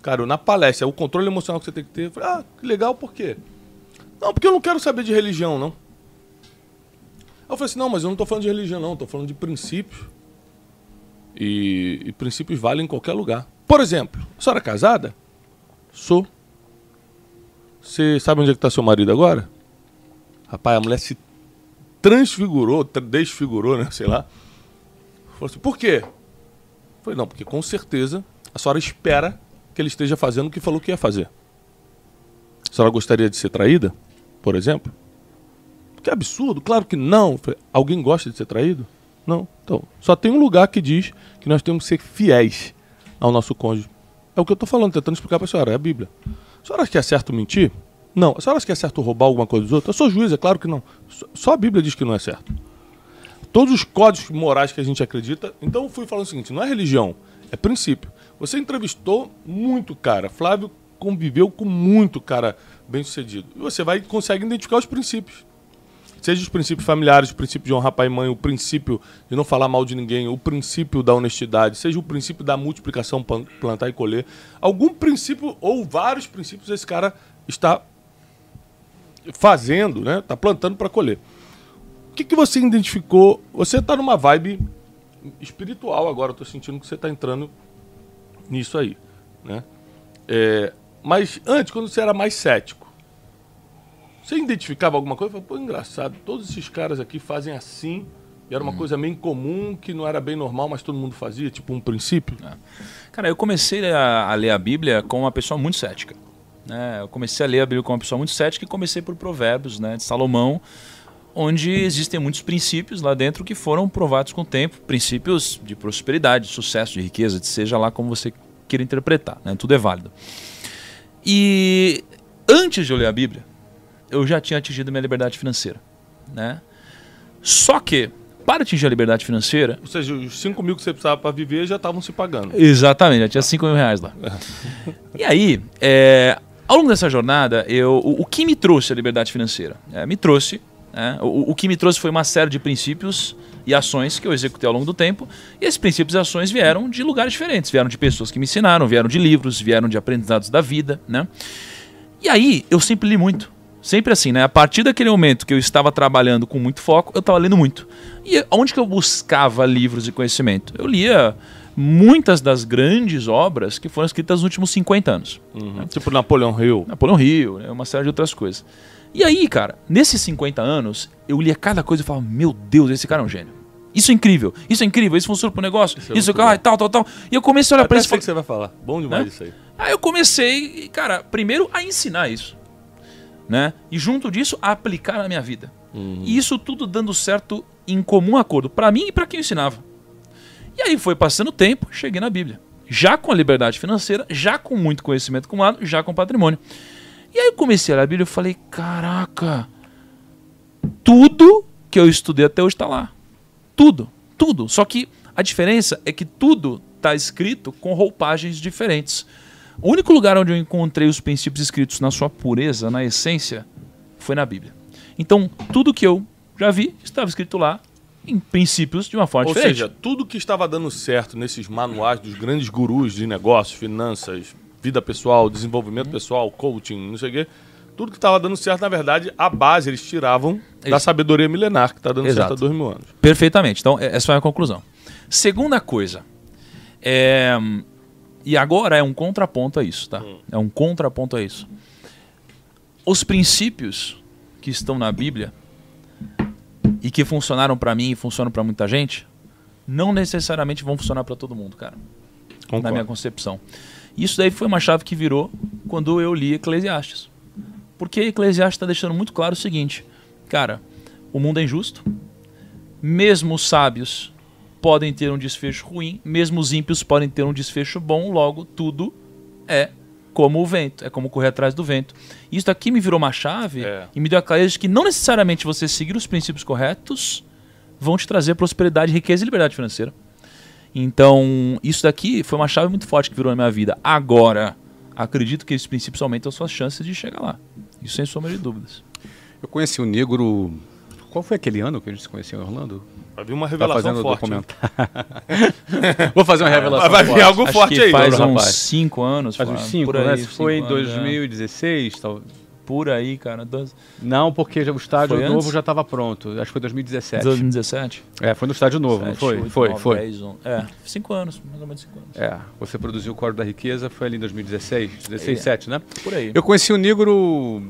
Cara, na palestra, o controle emocional que você tem que ter. Eu falei, ah, que legal, por quê? Não, porque eu não quero saber de religião, não. Eu falei assim, não, mas eu não tô falando de religião, não, tô falando de princípios. E, e princípios valem em qualquer lugar. Por exemplo, a senhora é casada? Sou. Você sabe onde é que tá seu marido agora? Rapaz, a mulher se transfigurou, tra- desfigurou, né? Sei lá. Falou assim, por quê? Falei, não, porque com certeza a senhora espera que ele esteja fazendo o que falou que ia fazer. A senhora gostaria de ser traída, por exemplo? Que absurdo, claro que não. Falei, Alguém gosta de ser traído? Não. Então, só tem um lugar que diz que nós temos que ser fiéis ao nosso cônjuge. É o que eu estou falando, tentando explicar para a senhora, é a Bíblia. A senhora acha que é certo mentir? Não. A senhora acha que é certo roubar alguma coisa dos outros? Eu sou juiz, é claro que não. Só- a Bíblia diz que não é certo todos os códigos morais que a gente acredita. Então eu fui falando o seguinte: não é religião, é princípio. Você entrevistou muito cara. Flávio conviveu com muito cara bem sucedido. E você vai consegue identificar os princípios. Seja os princípios familiares, o princípio de honrar pai e mãe, o princípio de não falar mal de ninguém, o princípio da honestidade, seja o princípio da multiplicação, plantar e colher. Algum princípio ou vários princípios esse cara está fazendo, né? Está plantando para colher. O que, que você identificou? Você está numa vibe espiritual agora, tô sentindo que você está entrando nisso aí, né? É, mas antes, quando você era mais cético, você identificava alguma coisa? Falei, Pô, engraçado, todos esses caras aqui fazem assim, e era uma coisa meio incomum, que não era bem normal, mas todo mundo fazia, tipo um princípio. Cara, eu comecei a, a ler a Bíblia com uma pessoa muito cética. Né? Eu comecei a ler a Bíblia com uma pessoa muito cética e comecei por Provérbios né, de Salomão, onde existem muitos princípios lá dentro que foram provados com o tempo. Princípios de prosperidade, de sucesso, de riqueza, de seja lá como você queira interpretar. Né? Tudo é válido. E antes de eu ler a Bíblia, eu já tinha atingido minha liberdade financeira. Né? Só que, para atingir a liberdade financeira, Ou seja, os 5 mil que você precisava para viver já estavam se pagando. Exatamente, já tinha 5 mil reais lá. e aí, é, ao longo dessa jornada, eu, o, o que me trouxe a liberdade financeira? É, me trouxe, né, o, o que me trouxe foi uma série de princípios e ações que eu executei ao longo do tempo. E esses princípios e ações vieram de lugares diferentes, vieram de pessoas que me ensinaram, vieram de livros, vieram de aprendizados da vida, né? E aí, eu sempre li muito. Sempre assim, né? A partir daquele momento que eu estava trabalhando com muito foco, eu estava lendo muito. E onde que eu buscava livros de conhecimento? Eu lia muitas das grandes obras que foram escritas nos últimos 50 anos. Uhum. Tipo Napoleão Hill. Napoleão Hill, né? uma série de outras coisas. E aí, cara, nesses 50 anos, eu lia cada coisa e falava, meu Deus, esse cara é um gênio. Isso é incrível, isso é incrível, isso funciona pro negócio, Isso é isso, ah, tal, tal, tal. E eu comecei a olhar pra Até isso e sei que você vai falar. Bom demais Né? isso aí. Aí eu comecei, cara, primeiro a ensinar isso, né? E junto disso aplicar na minha vida. E isso tudo dando certo em comum acordo para mim e para quem eu ensinava. E aí foi passando o tempo, cheguei na Bíblia. Já com a liberdade financeira, já com muito conhecimento acumulado, já com patrimônio. E aí eu comecei a ler a Bíblia e falei, caraca, tudo que eu estudei até hoje está lá. Tudo, tudo. Só que a diferença é que tudo está escrito com roupagens diferentes. O único lugar onde eu encontrei os princípios escritos na sua pureza, na essência, foi na Bíblia. Então, tudo que eu já vi estava escrito lá em princípios de uma forma Ou diferente. seja, tudo que estava dando certo nesses manuais dos grandes gurus de negócios, finanças, vida pessoal, desenvolvimento pessoal, coaching, não sei o quê, tudo que estava dando certo, na verdade, a base eles tiravam da Isso. sabedoria milenar que está dando Exato. certo há dois mil anos. Perfeitamente. Então, é- essa foi a conclusão. Segunda coisa. é, E agora é um contraponto a isso, tá? É um contraponto a isso. Os princípios que estão na Bíblia e que funcionaram pra mim e funcionam pra muita gente, não necessariamente vão funcionar pra todo mundo, cara. Na Concordo. minha concepção. Isso daí foi uma chave que virou quando eu li Eclesiastes. Porque Eclesiastes está deixando muito claro o seguinte: cara, o mundo é injusto, mesmo os sábios podem ter um desfecho ruim, mesmo os ímpios podem ter um desfecho bom, logo tudo é como o vento, é como correr atrás do vento. Isso daqui me virou uma chave É. e me deu a clareza de que não necessariamente você seguir os princípios corretos vão te trazer prosperidade, riqueza e liberdade financeira. Então, isso daqui foi uma chave muito forte que virou na minha vida. Agora, acredito que esses princípios aumentam suas chances de chegar lá. Isso sem sombra de dúvidas. Eu conheci o negro. Qual foi aquele ano que a gente se conheceu em Orlando? Vai vir uma Tá revelação fazendo forte. <laughs> Vou fazer uma revelação. Vai vir forte. algo forte aí, faz uns rapaz. 5 anos. Faz uns Fábio, 5, por né? Se foi em cinco anos, é. 2016, tal. Por aí, cara. dois- Não, porque já- o estádio Foi novo antes? já estava pronto. Acho que foi 2017. 2017? É, foi no estádio novo, não Sete, foi? oito, foi, nove, foi. dez, onze. É, 5 anos, mais ou menos 5 anos. É, você produziu o Código da Riqueza, foi ali em 2016, 16, É. 7, né? Por aí. Eu conheci o Negro.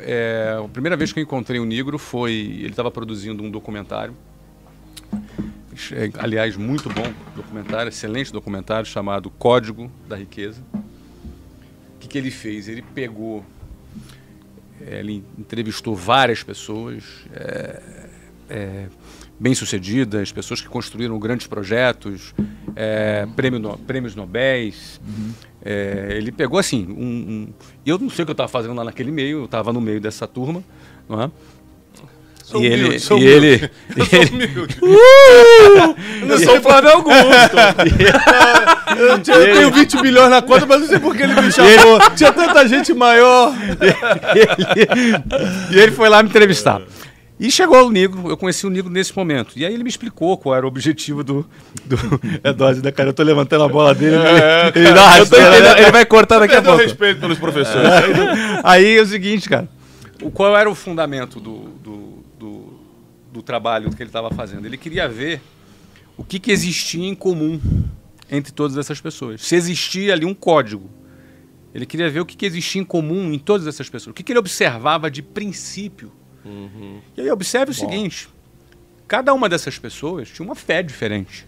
é, a primeira vez que eu encontrei o Negro foi. Ele estava produzindo um documentário. É, Aliás, muito bom documentário, excelente documentário, chamado Código da Riqueza. O que, que ele fez? Ele pegou. é, Ele entrevistou várias pessoas é, é, bem-sucedidas, pessoas que construíram grandes projetos, é, prêmio no- prêmios Nobéis. É, ele pegou assim, um, um- eu não sei o que eu estava fazendo lá naquele meio, eu estava no meio dessa turma, não é? Sou e humilde, ele, <laughs> sou e humilde. ele, <laughs> Eu sou humilde. não sou Flávio Augusto. <laughs> Eu, tinha- eu tenho 20 bilhões na conta, mas não sei por que ele me chamou. Tinha tanta gente maior. e ele foi lá me entrevistar. E chegou o Negro, eu conheci o Negro nesse momento. E aí ele me explicou qual era o objetivo do. do... É dose, né, cara? Eu tô levantando a bola dele. É, ele, cara, dá eu tô rasteira, né? ele vai cortar daqui a pouco. respeito pelos professores. Aí é o seguinte, cara. O, qual era o fundamento do, do, do trabalho que ele estava fazendo? Ele queria ver o que, que existia em comum entre todas essas pessoas. Se existia ali um código. Ele queria ver o que, que existia em comum em todas essas pessoas. O que, que ele observava de princípio. E aí observe o seguinte: cada uma dessas pessoas tinha uma fé diferente.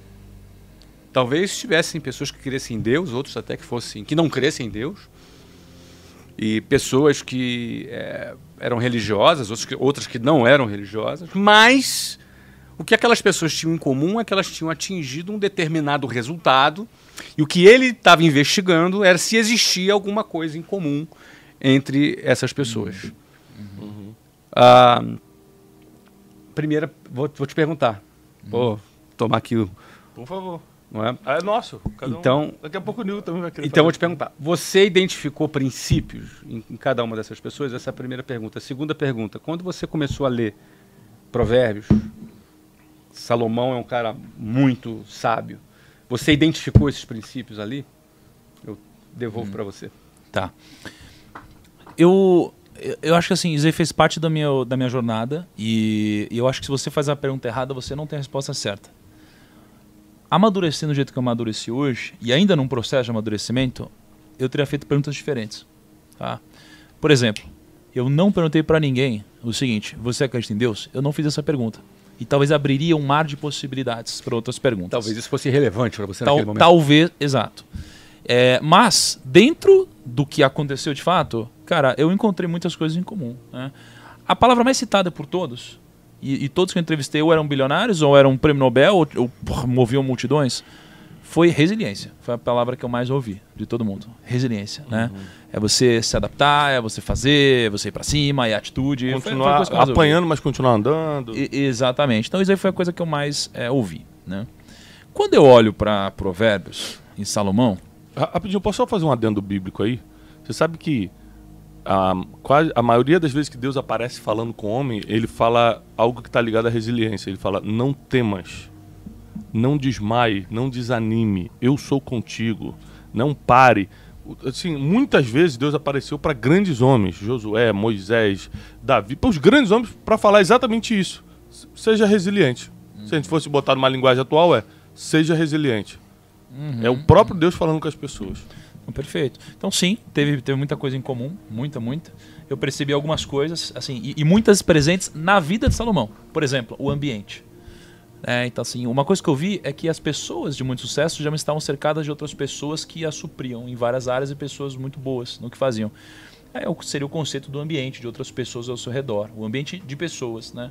Talvez tivessem pessoas que crescem em Deus, outros até que fossem que não crescem em Deus e pessoas que é, eram religiosas, outras que, outras que não eram religiosas, mas o que aquelas pessoas tinham em comum é que elas tinham atingido um determinado resultado e o que ele estava investigando era se existia alguma coisa em comum entre essas pessoas. Ah, primeira, vou, vou te perguntar. Vou tomar aqui o. Por favor. Não é? Ah, é nosso. Cada um- Então- Daqui a pouco o Nil também vai querer Então, eu vou fazer. te perguntar: você identificou princípios em, em cada uma dessas pessoas? Essa é a primeira pergunta. A segunda pergunta: quando você começou a ler Provérbios, Salomão é um cara muito sábio. Você identificou esses princípios ali? Eu devolvo para você. Tá. Eu, eu- eu acho que assim, isso aí fez parte da minha, da minha jornada e, e eu acho que se você faz a pergunta errada, você não tem a resposta certa. Amadurecendo do jeito que eu amadureci hoje, e ainda num processo de amadurecimento, eu teria feito perguntas diferentes. Tá? Por exemplo, eu não perguntei para ninguém o seguinte: você acredita em Deus? Eu não fiz essa pergunta. E talvez abriria um mar de possibilidades para outras perguntas. Talvez isso fosse relevante para você Tal- naquele momento. talvez, exato. É, mas, dentro do que aconteceu de fato, cara, eu encontrei muitas coisas em comum. né? A palavra mais citada por todos, e, e todos que eu entrevistei ou eram bilionários, ou eram prêmio Nobel, ou, ou porra, moviam multidões, foi resiliência. Foi a palavra que eu mais ouvi de todo mundo. Resiliência, né? É você se adaptar, é você fazer, é você ir pra cima, é atitude. Foi- foi Continuar mais ouvi. apanhando, mas continuar andando. E- exatamente. Então isso aí foi a coisa que eu mais é, ouvi. Né? Quando eu olho para Provérbios em Salomão, Ra- Rapidinho, posso só fazer um adendo bíblico aí? Você sabe que a, quase, a maioria das vezes que Deus aparece falando com o homem, ele fala algo que está ligado à resiliência. Ele fala: Não temas, não desmaie, não desanime, eu sou contigo, não pare. Assim, muitas vezes Deus apareceu para grandes homens, Josué, Moisés, Davi, para os grandes homens, para falar exatamente isso. Seja resiliente. Se a gente fosse botar numa linguagem atual, é seja resiliente. É o próprio Deus falando com as pessoas. Perfeito. Então sim, teve, teve muita coisa em comum, muita, muita. Eu percebi algumas coisas, assim, e, e muitas presentes na vida de Salomão. Por exemplo, o ambiente. É, então, assim, uma coisa que eu vi é que as pessoas de muito sucesso já estavam cercadas de outras pessoas que as supriam em várias áreas e pessoas muito boas no que faziam. É, seria o conceito do ambiente, de outras pessoas ao seu redor. O ambiente de pessoas, né?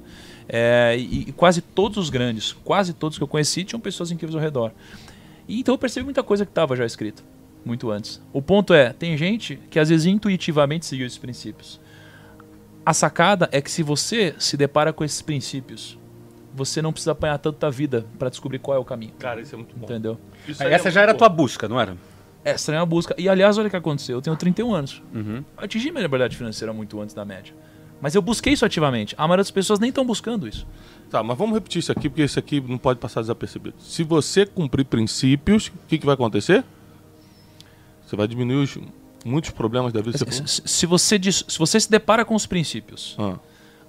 É, e, e, quase todos os grandes, quase todos que eu conheci, tinham pessoas incríveis ao redor. E, então eu percebi muita coisa que estava já escrito, muito antes. O ponto é, tem gente que às vezes intuitivamente seguiu esses princípios. A sacada é que se você se depara com esses princípios, você não precisa apanhar tanta vida para descobrir qual é o caminho. Cara, isso é muito bom. Entendeu? Essa é já era a tua busca, não era? Essa é a busca. E aliás, olha o que aconteceu. Eu tenho 31 anos. Uhum. Eu atingi minha liberdade financeira muito antes da média. Mas eu busquei isso ativamente. A maioria das pessoas nem estão buscando isso. Tá, mas vamos repetir isso aqui, porque isso aqui não pode passar desapercebido. Se você cumprir princípios, o que, que vai acontecer? Você vai diminuir os, muitos problemas da vida. Se, se, você, se você se depara com os princípios ah.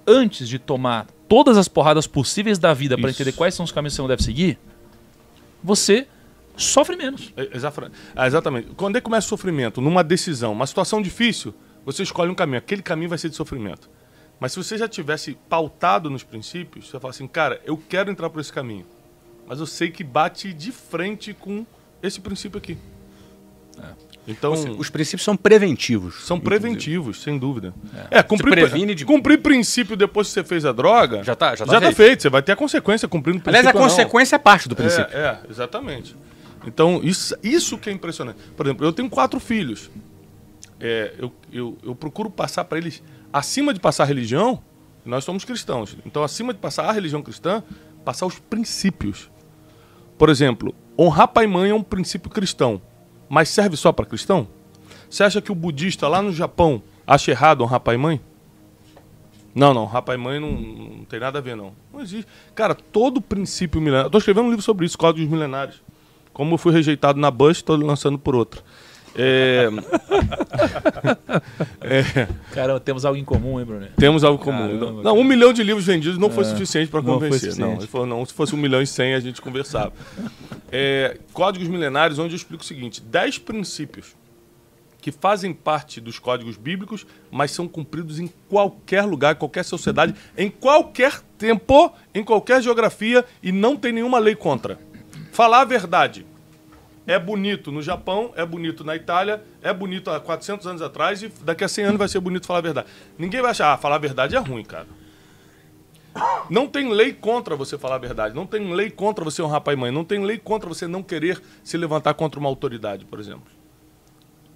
antes de tomar todas as porradas possíveis da vida para entender quais são os caminhos que você deve seguir, você sofre menos. É, ah, exatamente. Quando é que começa o sofrimento? Numa decisão, uma situação difícil, você escolhe um caminho. Aquele caminho vai ser de sofrimento. Mas se você já tivesse pautado nos princípios, você fala assim, cara, eu quero entrar por esse caminho. Mas eu sei que bate de frente com esse princípio aqui. É. Então, os princípios são preventivos. São preventivos, inclusive. sem dúvida. É, é cumprir, previne de... cumprir princípio depois que você fez a droga. Já está já tá, já tá feito. Você vai ter a consequência cumprindo o princípio. Aliás, a consequência é parte do princípio. É, é, exatamente. Então, isso, isso que é impressionante. Por exemplo, eu tenho quatro filhos. É, eu, eu, eu procuro passar para eles, acima de passar a religião, nós somos cristãos. Então, acima de passar a religião cristã, passar os princípios. Por exemplo, honrar pai e mãe é um princípio cristão, mas serve só para cristão? Você acha que o budista lá no Japão acha errado honrar pai e mãe? Não, não, pai e mãe não, não tem nada a ver, não. Não existe. Cara, todo princípio milenário. Estou escrevendo um livro sobre isso, Códigos Milenários. Como eu fui rejeitado na Bush, estou lançando por outra. É... <laughs> é... Cara, temos algo em comum, hein, Bruno? Temos algo em comum. Caramba, não, um milhão de livros vendidos não foi é, suficiente para convencer. Não, não, não, se fosse um milhão e cem, a gente conversava. É, Códigos Milenários, onde eu explico o seguinte: dez princípios que fazem parte dos códigos bíblicos, mas são cumpridos em qualquer lugar, em qualquer sociedade, em qualquer tempo, em qualquer geografia, e não tem nenhuma lei contra. Falar a verdade. É bonito no Japão, é bonito na Itália, é bonito há 400 anos atrás e daqui a 100 anos vai ser bonito falar a verdade. Ninguém vai achar, ah, falar a verdade é ruim, cara. Não tem lei contra você falar a verdade. Não tem lei contra você honrar pai e mãe. Não tem lei contra você não querer se levantar contra uma autoridade, por exemplo.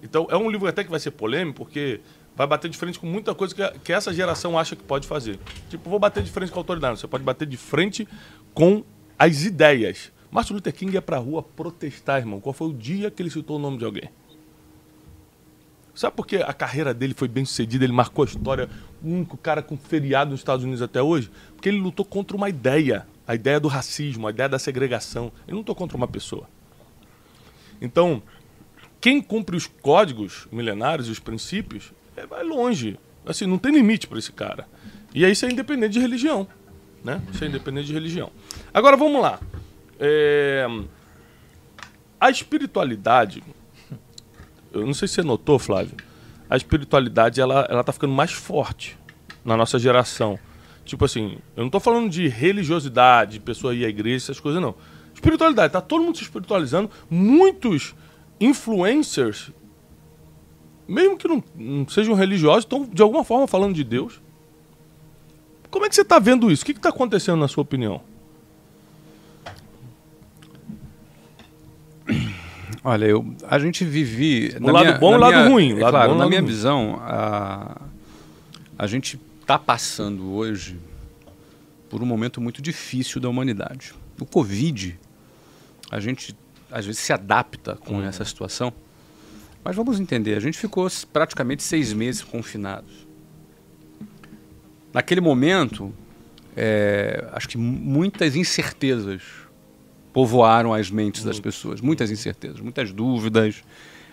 Então, é um livro até que vai ser polêmico, porque vai bater de frente com muita coisa que, que essa geração acha que pode fazer. Tipo, vou bater de frente com a autoridade. Você pode bater de frente com as ideias. Martin Luther King ia pra rua protestar, irmão. Qual foi o dia que ele citou o nome de alguém? Sabe por que a carreira dele foi bem sucedida? Ele marcou a história, o único cara com feriado nos Estados Unidos até hoje? Porque ele lutou contra uma ideia, a ideia do racismo, a ideia da segregação. Ele não lutou contra uma pessoa. Então, quem cumpre os códigos milenários e os princípios, é, vai longe. Assim, não tem limite para esse cara. E aí isso é independente de religião. Né? Isso é independente de religião. Agora vamos lá. É... A espiritualidade, eu não sei se você notou, Flávio, a espiritualidade ela, ela tá ficando mais forte na nossa geração. Tipo assim, eu não estou falando de religiosidade, de pessoa ir à igreja, essas coisas não. Espiritualidade, tá todo mundo se espiritualizando. Muitos influencers, mesmo que não, não sejam religiosos, estão de alguma forma falando de Deus. Como é que você está vendo isso? O que está acontecendo na sua opinião? Olha, eu, a gente vive. O lado minha, bom e o lado minha, ruim. É lado claro, bom, na minha ruim. visão, a, a gente está passando hoje por um momento muito difícil da humanidade. O Covid, a gente às vezes se adapta com uhum. essa situação. Mas vamos entender, a gente ficou praticamente seis meses confinados. Naquele momento, é, acho que muitas incertezas povoaram as mentes das pessoas. Muitas incertezas, muitas dúvidas,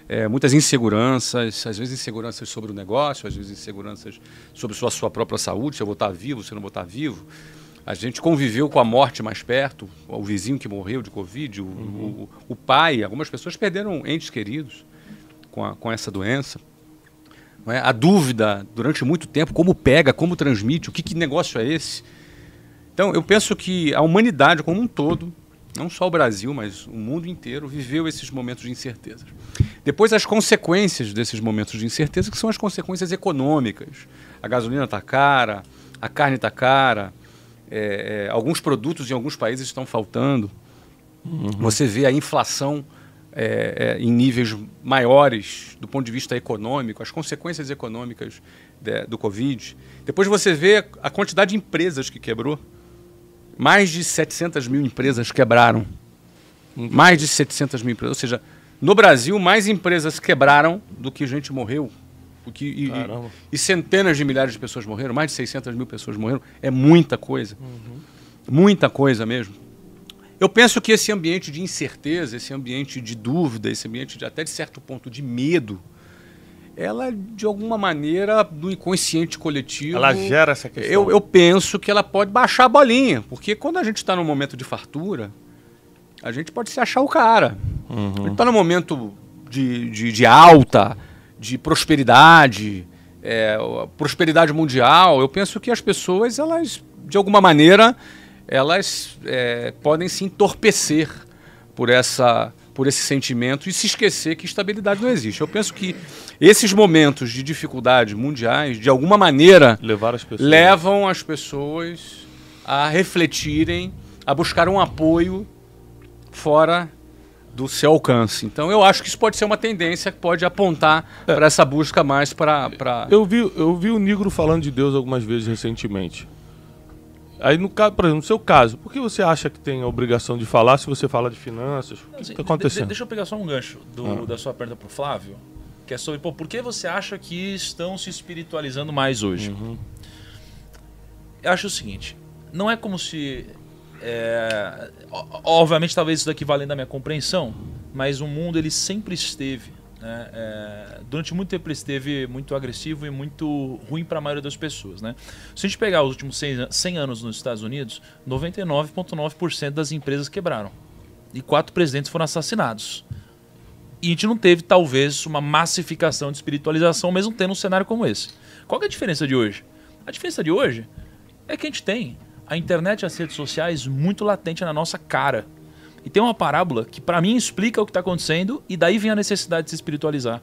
é, muitas inseguranças, às vezes inseguranças sobre o negócio, às vezes inseguranças sobre sua, sua própria saúde, se eu vou estar vivo, se eu não vou estar vivo. A gente conviveu com a morte mais perto, o vizinho que morreu de Covid, o, uhum. o, o pai, algumas pessoas perderam entes queridos com, a, com essa doença. É? A dúvida durante muito tempo, como pega, como transmite, o que, que negócio é esse? Então, eu penso que a humanidade como um todo, não só o Brasil, mas o mundo inteiro, viveu esses momentos de incerteza. Depois, as consequências desses momentos de incerteza, que são as consequências econômicas. A gasolina está cara, a carne está cara, é, é, alguns produtos em alguns países estão faltando. Uhum. Você vê a inflação é, é, em níveis maiores do ponto de vista econômico, as consequências econômicas de, do Covid. Depois você vê a quantidade de empresas que quebrou. Mais de 700 mil empresas quebraram. Mais de 700 mil empresas. Ou seja, no Brasil, mais empresas quebraram do que gente morreu. Que, e, e, centenas de milhares de pessoas morreram, mais de 600 mil pessoas morreram. É muita coisa. Uhum. Muita coisa mesmo. Eu penso que esse ambiente de incerteza, esse ambiente de dúvida, esse ambiente de, até de certo ponto de medo, ela, de alguma maneira, do inconsciente coletivo. Ela gera essa questão. Eu, eu penso que ela pode baixar a bolinha, porque quando a gente está num momento de fartura, a gente pode se achar o cara. Uhum. A gente está num momento de, de, de, alta, de prosperidade, é, prosperidade mundial. Eu penso que as pessoas, elas, de alguma maneira, elas é, podem se entorpecer por, essa, por esse sentimento e se esquecer que estabilidade não existe. Eu penso que esses momentos de dificuldade mundiais, de alguma maneira, as levam as pessoas a refletirem, a buscar um apoio fora do seu alcance. Então eu acho que isso pode ser uma tendência que pode apontar é. para essa busca mais para. Pra... Eu, vi, eu vi o Negro falando de Deus algumas vezes recentemente. Aí, no caso, por exemplo, no seu caso, por que você acha que tem a obrigação de falar se você fala de finanças? O que está acontecendo? De, deixa eu pegar só um gancho do, ah. da sua pergunta para o Flávio, que é sobre pô, por que você acha que estão se espiritualizando mais hoje? Uhum. Eu acho o seguinte: não é como se. É, obviamente, talvez isso daqui valendo a minha compreensão, mas o mundo ele sempre esteve né? É, durante muito tempo ele esteve muito agressivo e muito ruim para a maioria das pessoas. Né? Se a gente pegar os últimos 100 anos nos Estados Unidos, 99,9% das empresas quebraram e quatro presidentes foram assassinados. E a gente não teve, talvez, uma massificação de espiritualização, mesmo tendo um cenário como esse. Qual é a diferença de hoje? A diferença de hoje é que a gente tem a internet e as redes sociais muito latente na nossa cara. E tem uma parábola que para mim explica o que está acontecendo e daí vem a necessidade de se espiritualizar.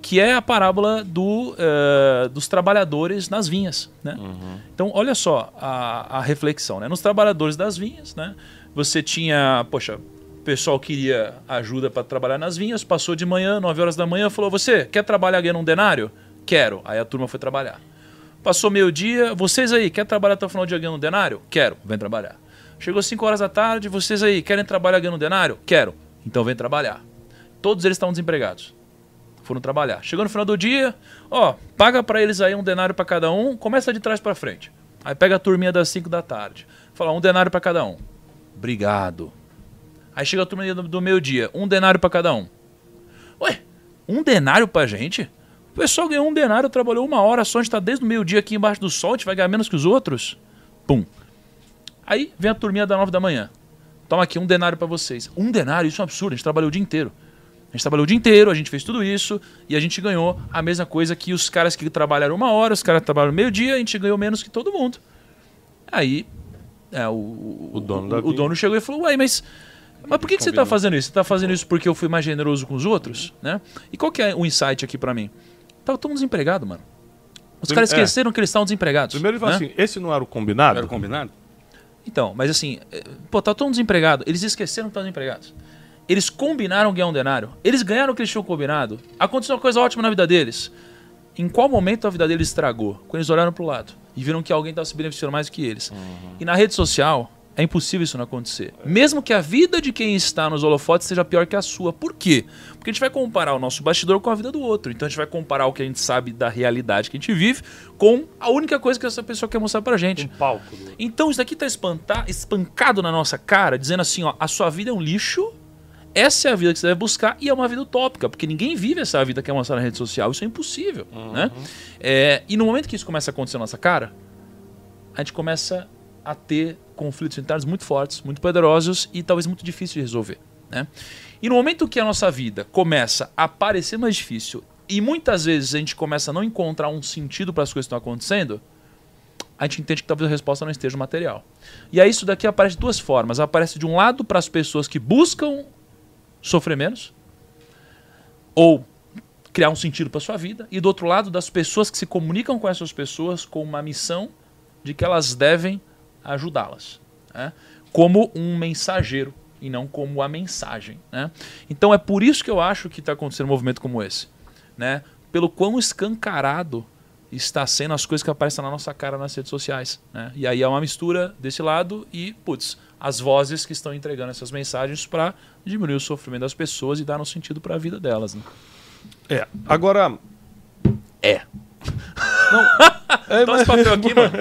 Que é a parábola do, uh, dos trabalhadores nas vinhas. Né? Uhum. Então, olha só a, a reflexão. Né? Nos trabalhadores das vinhas, né? você tinha, poxa, o pessoal queria ajuda para trabalhar nas vinhas, passou de manhã, 9 horas da manhã, falou: Você quer trabalhar ganhando um denário? Quero. Aí a turma foi trabalhar. Passou meio-dia, vocês aí, quer trabalhar até o final do dia ganhando um denário? Quero. Vem trabalhar. Chegou 5 horas da tarde, vocês aí querem trabalhar ganhando denário? Quero. Então vem trabalhar. Todos eles estavam desempregados. Foram trabalhar. Chegou no final do dia, ó, paga para eles aí um denário para cada um, começa de trás para frente. Aí pega a turminha das 5 da tarde. Fala, um denário para cada um. Obrigado. Aí chega a turminha do, do meio-dia, um denário para cada um. Ué, um denário pra gente? O pessoal ganhou um denário, trabalhou uma hora só, a gente tá desde o meio-dia aqui embaixo do sol, a gente vai ganhar menos que os outros? Pum. Aí vem a turminha da 9 da manhã. Toma aqui um denário para vocês. Um denário, isso é um absurdo, a gente trabalhou o dia inteiro. A gente trabalhou o dia inteiro, a gente fez tudo isso e a gente ganhou a mesma coisa que os caras que trabalharam uma hora, os caras que trabalharam meio-dia, a gente ganhou menos que todo mundo. Aí é, o, o, dono, o, o dono chegou e falou: Ué, mas, mas por que, que você está fazendo isso? Você está fazendo isso porque eu fui mais generoso com os outros? Né? E qual que é o insight aqui para mim? Tava todo mundo desempregado, mano. Os caras é. esqueceram é. que eles estavam desempregados. Primeiro ele falou né? assim: esse não era o combinado? Não era o combinado? Então, mas assim, eh, pô, tá todo mundo desempregado. Eles esqueceram que estavam desempregados. Eles combinaram ganhar um denário. Eles ganharam o que eles tinham combinado. Aconteceu uma coisa ótima na vida deles. Em qual momento a vida deles estragou? Quando eles olharam pro lado e viram que alguém estava se beneficiando mais do que eles. Uhum. E na rede social, é impossível isso não acontecer. Mesmo que a vida de quem está nos holofotes seja pior que a sua. Por quê? Porque a gente vai comparar o nosso bastidor com a vida do outro. Então a gente vai comparar o que a gente sabe da realidade que a gente vive com a única coisa que essa pessoa quer mostrar pra gente. Um palco. Então isso daqui tá espancado na nossa cara, dizendo assim, ó, a sua vida é um lixo, essa é a vida que você deve buscar e é uma vida utópica, porque ninguém vive essa vida que é mostrada na rede social. Isso é impossível, uhum. né? É, e no momento que isso começa a acontecer na nossa cara, a gente começa a ter conflitos internos muito fortes, muito poderosos e talvez muito difíceis de resolver. Né? E no momento que a nossa vida começa a parecer mais difícil e muitas vezes a gente começa a não encontrar um sentido para as coisas que estão acontecendo, a gente entende que talvez a resposta não esteja no material. E aí isso daqui aparece de duas formas. Aparece de um lado para as pessoas que buscam sofrer menos, ou criar um sentido para sua vida, e do outro lado das pessoas que se comunicam com essas pessoas com uma missão de que elas devem ajudá-las, né? como um mensageiro e não como a mensagem. Né? Então é por isso que eu acho que está acontecendo um movimento como esse, né? pelo quão escancarado está sendo as coisas que aparecem na nossa cara nas redes sociais. Né? E aí é uma mistura desse lado e, putz, as vozes que estão entregando essas mensagens para diminuir o sofrimento das pessoas e dar um sentido para a vida delas. Né? É, agora. É. Não, <laughs> é, Toma esse papel aqui, <laughs> mano.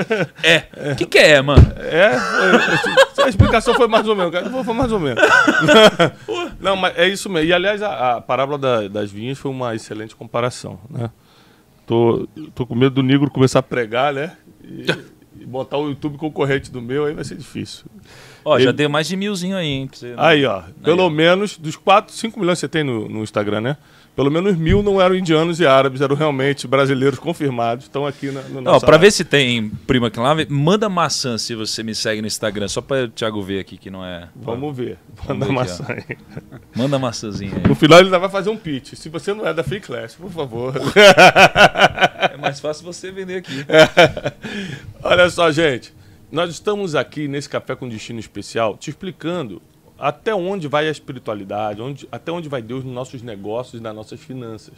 É. O que, que é, mano? É, foi- a explicação foi mais ou menos, cara. Foi mais ou menos. <laughs> Não, mas é isso mesmo. E aliás, a, a parábola da- das vinhas foi uma excelente comparação, né? Tô, tô com medo do negro começar a pregar, né? E, e botar o YouTube concorrente do meu, aí vai ser difícil. Ó, já Ele- deu mais de milzinho aí, hein? você- Aí, ó. Pelo ó. menos, dos 4, 5 milhões que você tem no, no Instagram, né? Pelo menos mil não eram indianos e árabes, eram realmente brasileiros confirmados. Estão aqui na, Ó, nossa pra ver se tem prima aqui lá, manda maçã se você me segue no Instagram, só pra o Thiago ver aqui que não é. Vamos ver. Vamos Manda ver maçã aí. Manda maçãzinha aí. No final ele ainda vai fazer um pitch. Se você não é da Free Class, por favor. <laughs> É mais fácil você vender aqui. <laughs> Olha só, gente. Nós estamos aqui nesse Café com Destino Especial te explicando até onde vai a espiritualidade, onde, até onde vai Deus nos nossos negócios nas nossas finanças.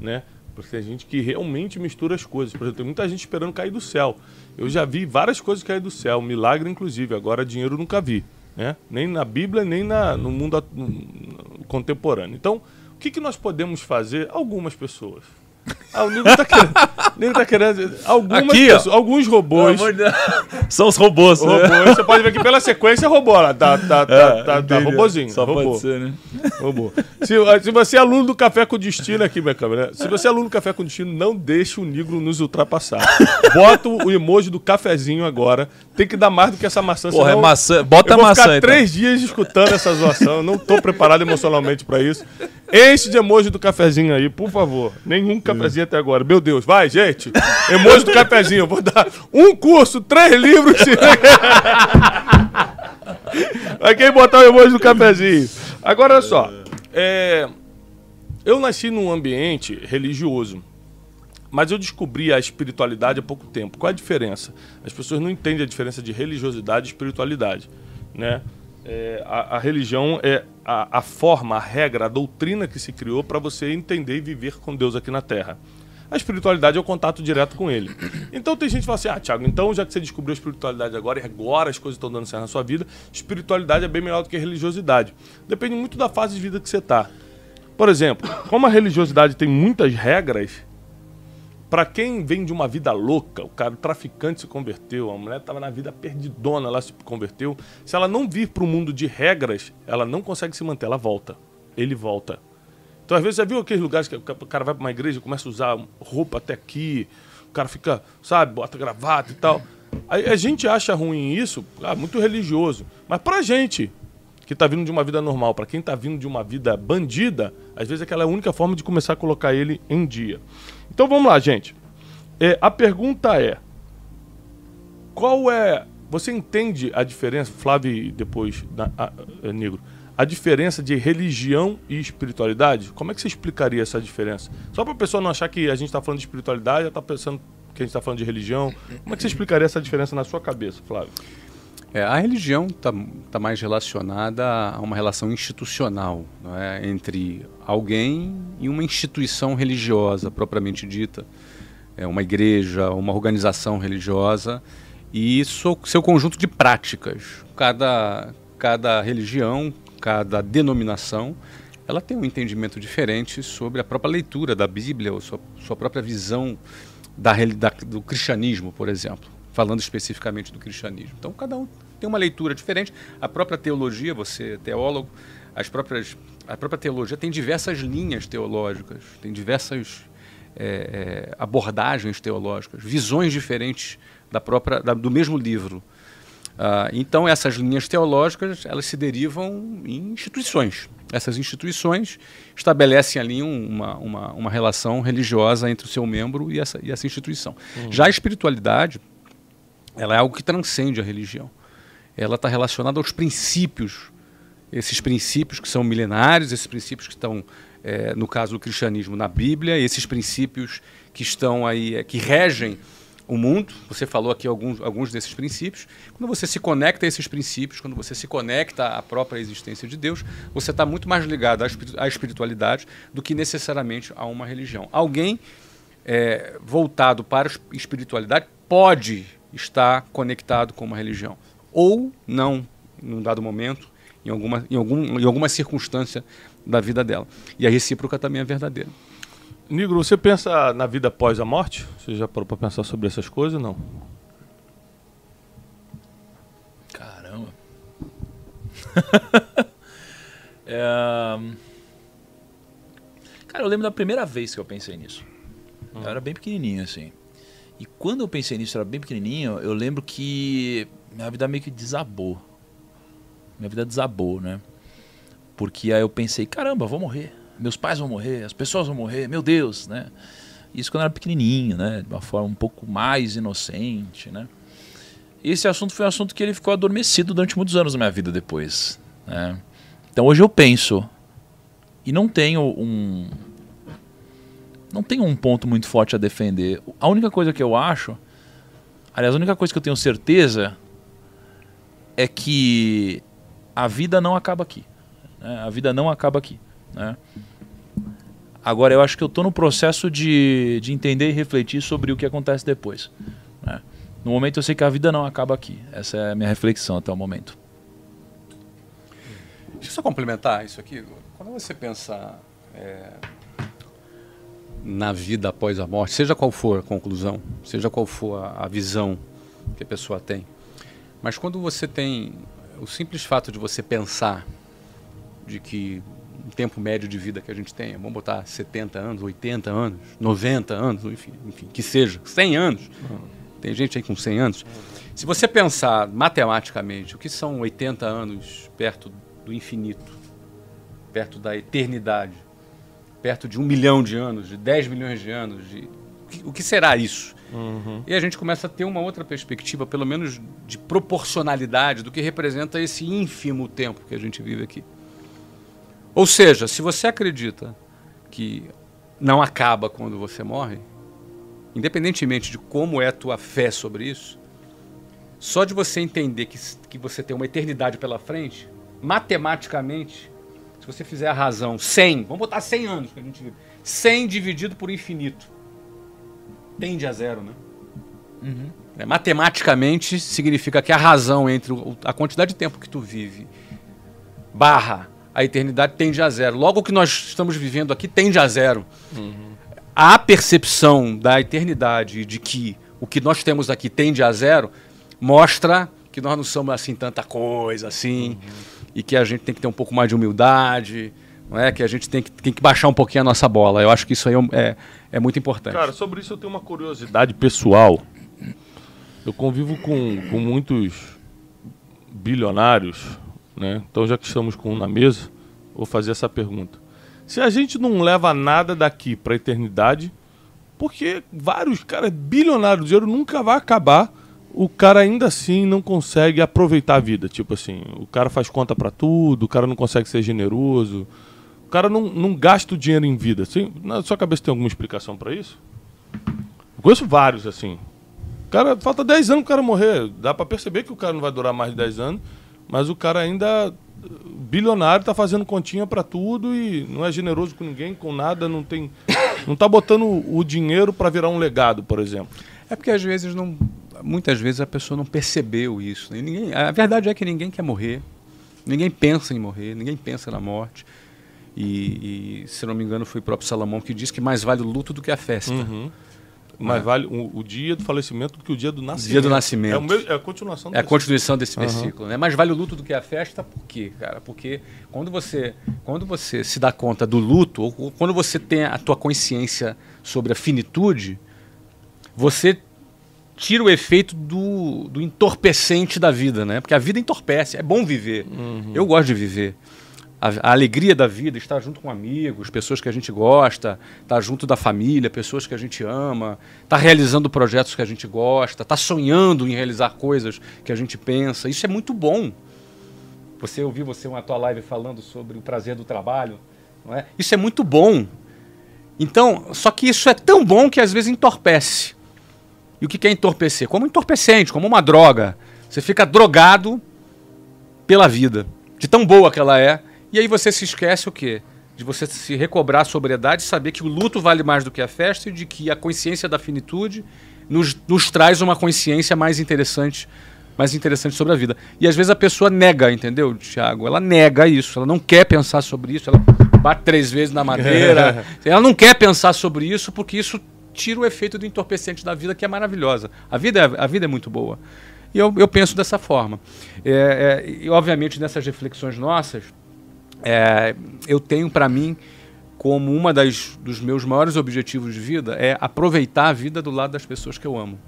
Né? Porque tem gente que realmente mistura as coisas. Por exemplo, tem muita gente esperando cair do céu. Eu já vi várias coisas cair do céu, milagre inclusive. Agora, dinheiro nunca vi. Né? Nem na Bíblia, nem na, no mundo contemporâneo. Então, o que, que nós podemos fazer? Algumas pessoas. Ah, o Nigo tá querendo. tá querendo. Algumas Aqui, ó. pessoas, alguns robôs. São os robôs, né? Robô, você pode ver que pela sequência é robô lá. Tá, tá, tá, tá, tá entendi. robozinho. Só robô. pode ser, né? robô. Se, se você é aluno do Café com Destino, aqui minha câmera, né? se você é aluno do Café com Destino, não deixe o negro nos ultrapassar. Bota o emoji do cafezinho agora. Tem que dar mais do que essa maçã. Porra, é maçã. Bota eu vou maçã ficar então. três dias escutando essa zoação. Eu não tô preparado emocionalmente pra isso. Enche de emoji do cafezinho aí, por favor. Nenhum cafezinho até agora. Meu Deus, vai, gente. Emoji do cafezinho. Vou dar um curso, três livros. <laughs> Vai quem botar o emoji do cafezinho. Agora, olha só. É, eu nasci num ambiente religioso. Mas eu descobri a espiritualidade há pouco tempo. Qual é a diferença? As pessoas não entendem a diferença de religiosidade e espiritualidade. Né? É, a, a religião é a, a forma, a regra, a doutrina que se criou para você entender e viver com Deus aqui na Terra. A espiritualidade é o contato direto com Ele. Então tem gente que fala assim: ah, Thiago, então já que você descobriu a espiritualidade agora e agora as coisas estão dando certo na sua vida, espiritualidade é bem melhor do que religiosidade. Depende muito da fase de vida que você está. Por exemplo, como a religiosidade tem muitas regras, Pra quem vem de uma vida louca, o cara o traficante se converteu, a mulher estava na vida perdidona, ela se converteu. Se ela não vir para o mundo de regras, ela não consegue se manter, ela volta. Ele volta. Então, às vezes, já viu aqueles lugares que o cara vai para uma igreja e começa a usar roupa até aqui, o cara fica, sabe, bota gravata e tal. Aí a gente acha ruim isso, ah, muito religioso. Mas pra gente, que tá vindo de uma vida normal, para quem tá vindo de uma vida bandida, às vezes aquela é a única forma de começar a colocar ele em dia. Então vamos lá, gente. É, a pergunta é: qual é. Você entende a diferença, Flávio e depois, da, a, a, Negro, a diferença de religião e espiritualidade? Como é que você explicaria essa diferença? Só para a pessoa não achar que a gente está falando de espiritualidade, já está pensando que a gente está falando de religião. Como é que você explicaria essa diferença na sua cabeça, Flávio? É, a religião está tá mais relacionada a uma relação institucional é? entre alguém e uma instituição religiosa propriamente dita, é uma igreja, uma organização religiosa e seu, seu conjunto de práticas. Cada, cada religião, cada denominação, ela tem um entendimento diferente sobre a própria leitura da Bíblia ou sua, sua própria visão da, da, do cristianismo, por exemplo falando especificamente do cristianismo. Então, cada um tem uma leitura diferente. A própria teologia, você é teólogo, as próprias, a própria teologia tem diversas linhas teológicas, tem diversas é, é, abordagens teológicas, visões diferentes da própria, da, do mesmo livro. Uh, então, essas linhas teológicas, elas se derivam em instituições. Essas instituições estabelecem ali um, uma, uma, uma, relação religiosa entre o seu membro e essa, e essa instituição. Uhum. Já a espiritualidade, ela é algo que transcende a religião. Ela está relacionada aos princípios, esses princípios que são milenários, esses princípios que estão, é, no caso do cristianismo, na Bíblia, esses princípios que estão aí, é, que regem o mundo. Você falou aqui alguns, alguns desses princípios. Quando você se conecta a esses princípios, quando você se conecta à própria existência de Deus, você está muito mais ligado à espiritualidade do que necessariamente a uma religião. Alguém é, voltado para a espiritualidade pode estar conectado com uma religião. Ou não, em um dado momento, em alguma, em algum, em alguma circunstância da vida dela. E a recíproca também é verdadeira. Nigro, você pensa na vida após a morte? Você já parou para pensar sobre essas coisas não? Caramba. <laughs> é... Cara, eu lembro da primeira vez que eu pensei nisso. Eu era bem pequenininho, assim. E quando eu pensei nisso, eu era bem pequenininho, eu lembro que minha vida meio que desabou. Minha vida desabou, né? Porque aí eu pensei, caramba, vou morrer. Meus pais vão morrer, as pessoas vão morrer, meu Deus, né? Isso quando eu era pequenininho, né? De uma forma um pouco mais inocente, né? Esse assunto foi um assunto que ele ficou adormecido durante muitos anos na minha vida depois. Né? Então hoje eu penso e não tenho um, não tenho um ponto muito forte a defender. A única coisa que eu acho, aliás, a única coisa que eu tenho certeza é que a vida não acaba aqui. Né? A vida não acaba aqui. Né? Agora, eu acho que eu estou no processo de, de entender e refletir sobre o que acontece depois. Né? No momento, eu sei que a vida não acaba aqui. Essa é a minha reflexão até o momento. Deixa eu só complementar isso aqui. Quando você pensa é, na vida após a morte, seja qual for a conclusão, seja qual for a, a visão que a pessoa tem, mas quando você tem o simples fato de você pensar de que o tempo médio de vida que a gente tem, vamos botar 70 anos, 80 anos, 90 anos, enfim, enfim que seja, 100 anos. Tem gente aí com 100 anos. Se você pensar matematicamente, o que são 80 anos perto do infinito, perto da eternidade, perto de um milhão de anos, de 10 milhões de anos, de... o que será isso? Uhum. E a gente começa a ter uma outra perspectiva, pelo menos de proporcionalidade, do que representa esse ínfimo tempo que a gente vive aqui. Ou seja, se você acredita que não acaba quando você morre, independentemente de como é a tua fé sobre isso, só de você entender que, que você tem uma eternidade pela frente, matematicamente, se você fizer a razão 100, vamos botar 100 anos que a gente vive, 100 dividido por infinito, tende a zero, né? Uhum. É, matematicamente significa que a razão entre a quantidade de tempo que tu vive barra a eternidade tende a zero. Logo o que nós estamos vivendo aqui tende a zero. Uhum. A percepção da eternidade de que o que nós temos aqui tende a zero mostra que nós não somos assim tanta coisa assim. Uhum e que a gente tem que ter um pouco mais de humildade, não é? Que a gente tem que, tem que baixar um pouquinho a nossa bola. Eu acho que isso aí é, é, é muito importante. Cara, sobre isso eu tenho uma curiosidade pessoal. Eu convivo com, com muitos bilionários, né? Então já que estamos com um na mesa, vou fazer essa pergunta. Se a gente não leva nada daqui para a eternidade, porque vários caras bilionários, o dinheiro nunca vai acabar o cara ainda assim não consegue aproveitar a vida. Tipo assim, o cara faz conta para tudo, o cara não consegue ser generoso, cara não, não gasta o dinheiro em vida. Assim, na sua cabeça tem alguma explicação para isso? Eu conheço vários assim. Cara, falta 10 anos o cara morrer. Dá para perceber que o cara não vai durar mais de 10 anos, mas o cara ainda bilionário tá fazendo continha para tudo e não é generoso com ninguém, com nada, não tem não tá botando o dinheiro para virar um legado, por exemplo. É porque às vezes não muitas vezes a pessoa não percebeu isso. Né? Ninguém, a verdade é que ninguém quer morrer, ninguém pensa em morrer, ninguém pensa na morte. E, e se não me engano, foi o próprio Salomão que disse que mais vale o luto do que a festa. Uhum. Mais é? vale o, o, dia do falecimento do que o dia do nascimento. Dia do nascimento. É, meu, é a continuação É a continuação desse uhum. versículo. Né? Mais vale o luto do que a festa, por quê, cara? Porque quando você, quando você se dá conta do luto, ou quando você tem a tua consciência sobre a finitude, você tira o efeito do, do entorpecente da vida, né? Porque a vida entorpece. É bom viver. Uhum. Eu gosto de viver. A, a, alegria da vida, estar junto com amigos, pessoas que a gente gosta, estar junto da família, pessoas que a gente ama, estar realizando projetos que a gente gosta, estar sonhando em realizar coisas que a gente pensa. Isso é muito bom. Você ouviu você uma tua live falando sobre o prazer do trabalho, não é? Isso é muito bom. Então, só que isso é tão bom que às vezes entorpece. E o que é entorpecer? Como entorpecente, como uma droga. Você fica drogado pela vida, de tão boa que ela é, e aí você se esquece o quê? De você se recobrar a sobriedade, saber que o luto vale mais do que a festa e de que a consciência da finitude nos, nos traz uma consciência mais interessante mais interessante sobre a vida. E às vezes a pessoa nega, entendeu, Tiago? Ela nega isso, ela não quer pensar sobre isso, ela bate três vezes na madeira. <laughs> ela não quer pensar sobre isso porque isso tira o efeito do entorpecente da vida, que é maravilhosa. A vida é, a vida é muito boa. E eu, eu penso dessa forma. É, é, e, obviamente, nessas reflexões nossas, é, eu tenho para mim como uma das dos meus maiores objetivos de vida é aproveitar a vida do lado das pessoas que eu amo.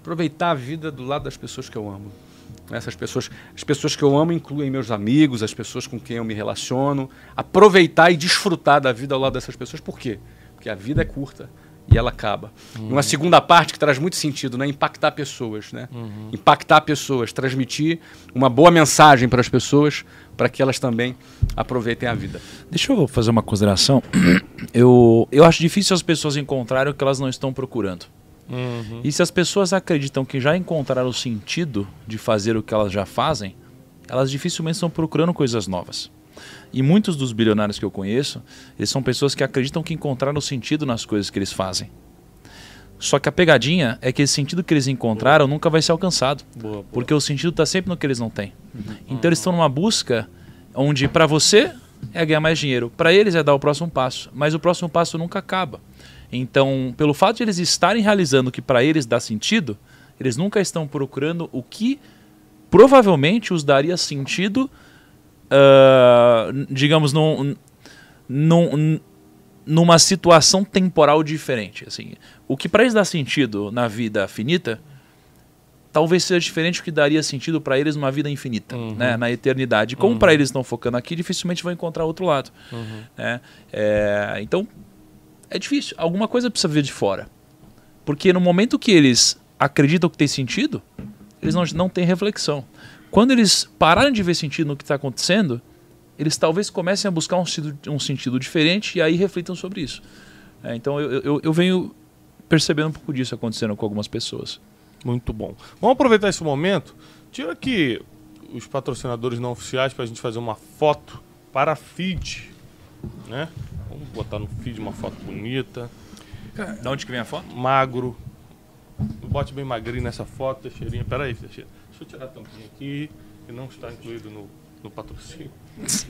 Aproveitar a vida do lado das pessoas que eu amo. Essas pessoas, as pessoas que eu amo incluem meus amigos, as pessoas com quem eu me relaciono. Aproveitar e desfrutar da vida ao lado dessas pessoas. Por quê? Porque a vida é curta e ela acaba. Uhum. Uma segunda parte que traz muito sentido, né? Impactar pessoas, né? Uhum. Impactar pessoas, transmitir uma boa mensagem para as pessoas, para que elas também aproveitem a vida. Deixa eu fazer uma consideração. <clears throat> Eu, eu acho difícil as pessoas encontrarem o que elas não estão procurando. Uhum. E se as pessoas acreditam que já encontraram o sentido de fazer o que elas já fazem, elas dificilmente estão procurando coisas novas. E muitos dos bilionários que eu conheço, eles são pessoas que acreditam que encontraram sentido nas coisas que eles fazem. Só que a pegadinha é que esse sentido que eles encontraram boa. nunca vai ser alcançado. Boa, boa. Porque o sentido está sempre no que eles não têm. Uhum. Então eles estão numa busca onde para você é ganhar mais dinheiro, para eles é dar o próximo passo, mas o próximo passo nunca acaba. Então, pelo fato de eles estarem realizando o que para eles dá sentido, eles nunca estão procurando o que provavelmente os daria sentido uh, digamos, num, num, numa situação temporal diferente. Assim, o que para eles dá sentido na vida finita, talvez seja diferente do que daria sentido para eles numa vida infinita, uhum. né, na eternidade. Como uhum. para eles estão focando aqui, dificilmente vão encontrar outro lado. Uhum. Né? É, então, é difícil. Alguma coisa precisa vir de fora. Porque no momento que eles acreditam que tem sentido, eles não, não têm reflexão. Quando eles pararem de ver sentido no que está acontecendo, eles talvez comecem a buscar um sentido, um sentido diferente e aí reflitam sobre isso. É, então eu, eu, eu, venho percebendo um pouco disso acontecendo com algumas pessoas. Muito bom. Vamos aproveitar esse momento. Tira aqui os patrocinadores não oficiais para a gente fazer uma foto para feed. Né? Vamos botar no feed uma foto bonita. De onde que vem a foto? Magro. Bote bem magrinho nessa foto, Teixeirinha. Pera aí, Teixeira. Deixa eu tirar a tampinha aqui, que não está incluído no, no patrocínio. <laughs>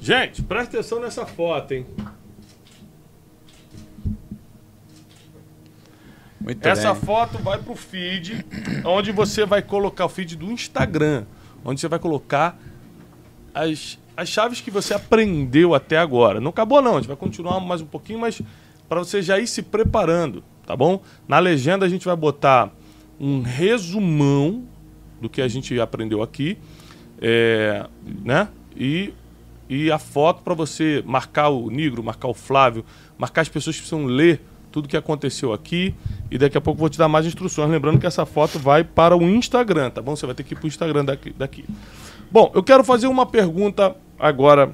Gente, presta atenção nessa foto, hein? Muito Essa bem. foto vai para o feed, onde você vai colocar o feed do Instagram, onde você vai colocar as, as chaves que você aprendeu até agora. Não acabou não, a gente vai continuar mais um pouquinho, mas para você já ir se preparando tá bom? Na legenda a gente vai botar um resumão do que a gente aprendeu aqui, é, né? E, e a foto para você marcar o Negro, marcar o Flávio, marcar as pessoas que precisam ler tudo que aconteceu aqui e daqui a pouco vou te dar mais instruções. Lembrando que essa foto vai para o Instagram, tá bom? Você vai ter que ir para o Instagram daqui, daqui. Bom, eu quero fazer uma pergunta agora.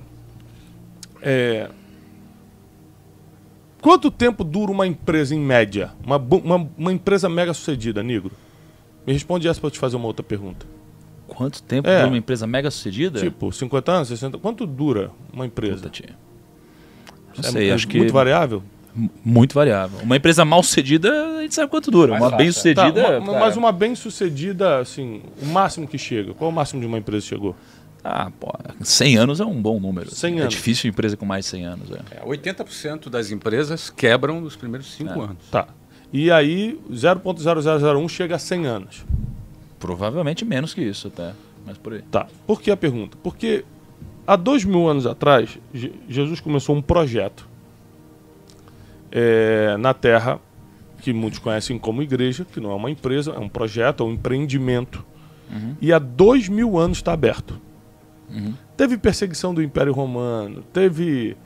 É, Quanto tempo dura uma empresa em média? Uma, uma, uma empresa mega sucedida, Negro? Me responde essa para eu te fazer uma outra pergunta. Quanto tempo é, dura uma empresa mega sucedida? Tipo, 50 anos, 60 Quanto dura uma empresa? Puta, Não é, sei, é acho que. Muito variável? Muito variável. Uma empresa mal sucedida, a gente sabe quanto dura. Mais uma bem sucedida. Tá, uma, mas uma bem sucedida, assim, o máximo que chega. Qual é o máximo de uma empresa chegou? Ah, pô, 100 anos é um bom número. 100 é difícil empresa com mais de 100 anos. É. É, 80% das empresas quebram nos primeiros 5 é. anos. Tá. E aí 0.0001 chega a 100 anos. Provavelmente menos que isso até, mas por aí. Tá. Por que a pergunta? Porque há dois mil anos atrás, Jesus começou um projeto é, na Terra, que muitos conhecem como igreja, que não é uma empresa, é um projeto, é um empreendimento uhum. e há dois mil anos está aberto. Teve perseguição do Império Romano, teve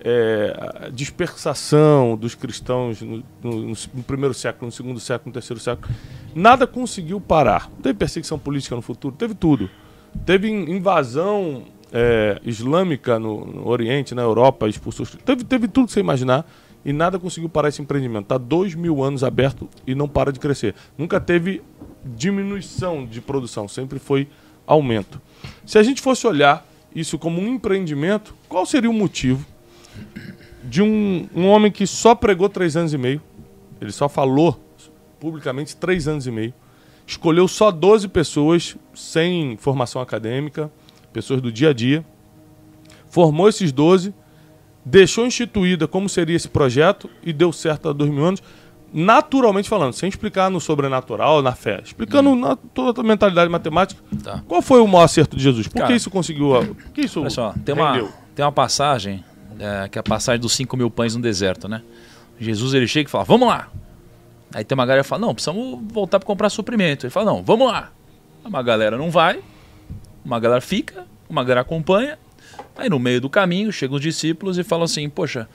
é, dispersação dos cristãos no, no, no, primeiro século, no segundo século, no terceiro século. Nada conseguiu parar. Teve perseguição política no futuro, teve tudo. Teve invasão é, islâmica no, no, Oriente, na Europa, expulsou. Teve, teve tudo que você imaginar e nada conseguiu parar esse empreendimento. Está dois mil anos aberto e não para de crescer. Nunca teve diminuição de produção, sempre foi aumento. Se a gente fosse olhar isso como um empreendimento, qual seria o motivo de um, um homem que só pregou três anos e meio, ele só falou publicamente três anos e meio, escolheu só 12 pessoas sem formação acadêmica, pessoas do dia a dia, formou esses 12, deixou instituída como seria esse projeto e deu certo há dois mil anos, naturalmente falando, sem explicar no sobrenatural, na fé, explicando hum. na, toda a mentalidade matemática. Tá. Qual foi o maior acerto de Jesus? Por Cara, que isso conseguiu? Por que isso olha só, tem uma, tem uma passagem é, que é a passagem dos 5 mil pães no deserto, né? Jesus ele chega e fala, vamos lá. Aí tem uma galera que fala, não, precisamos voltar para comprar suprimento. Ele fala, não, vamos lá. Uma galera não vai, uma galera fica, uma galera acompanha. Aí no meio do caminho chegam os discípulos e falam assim, poxa,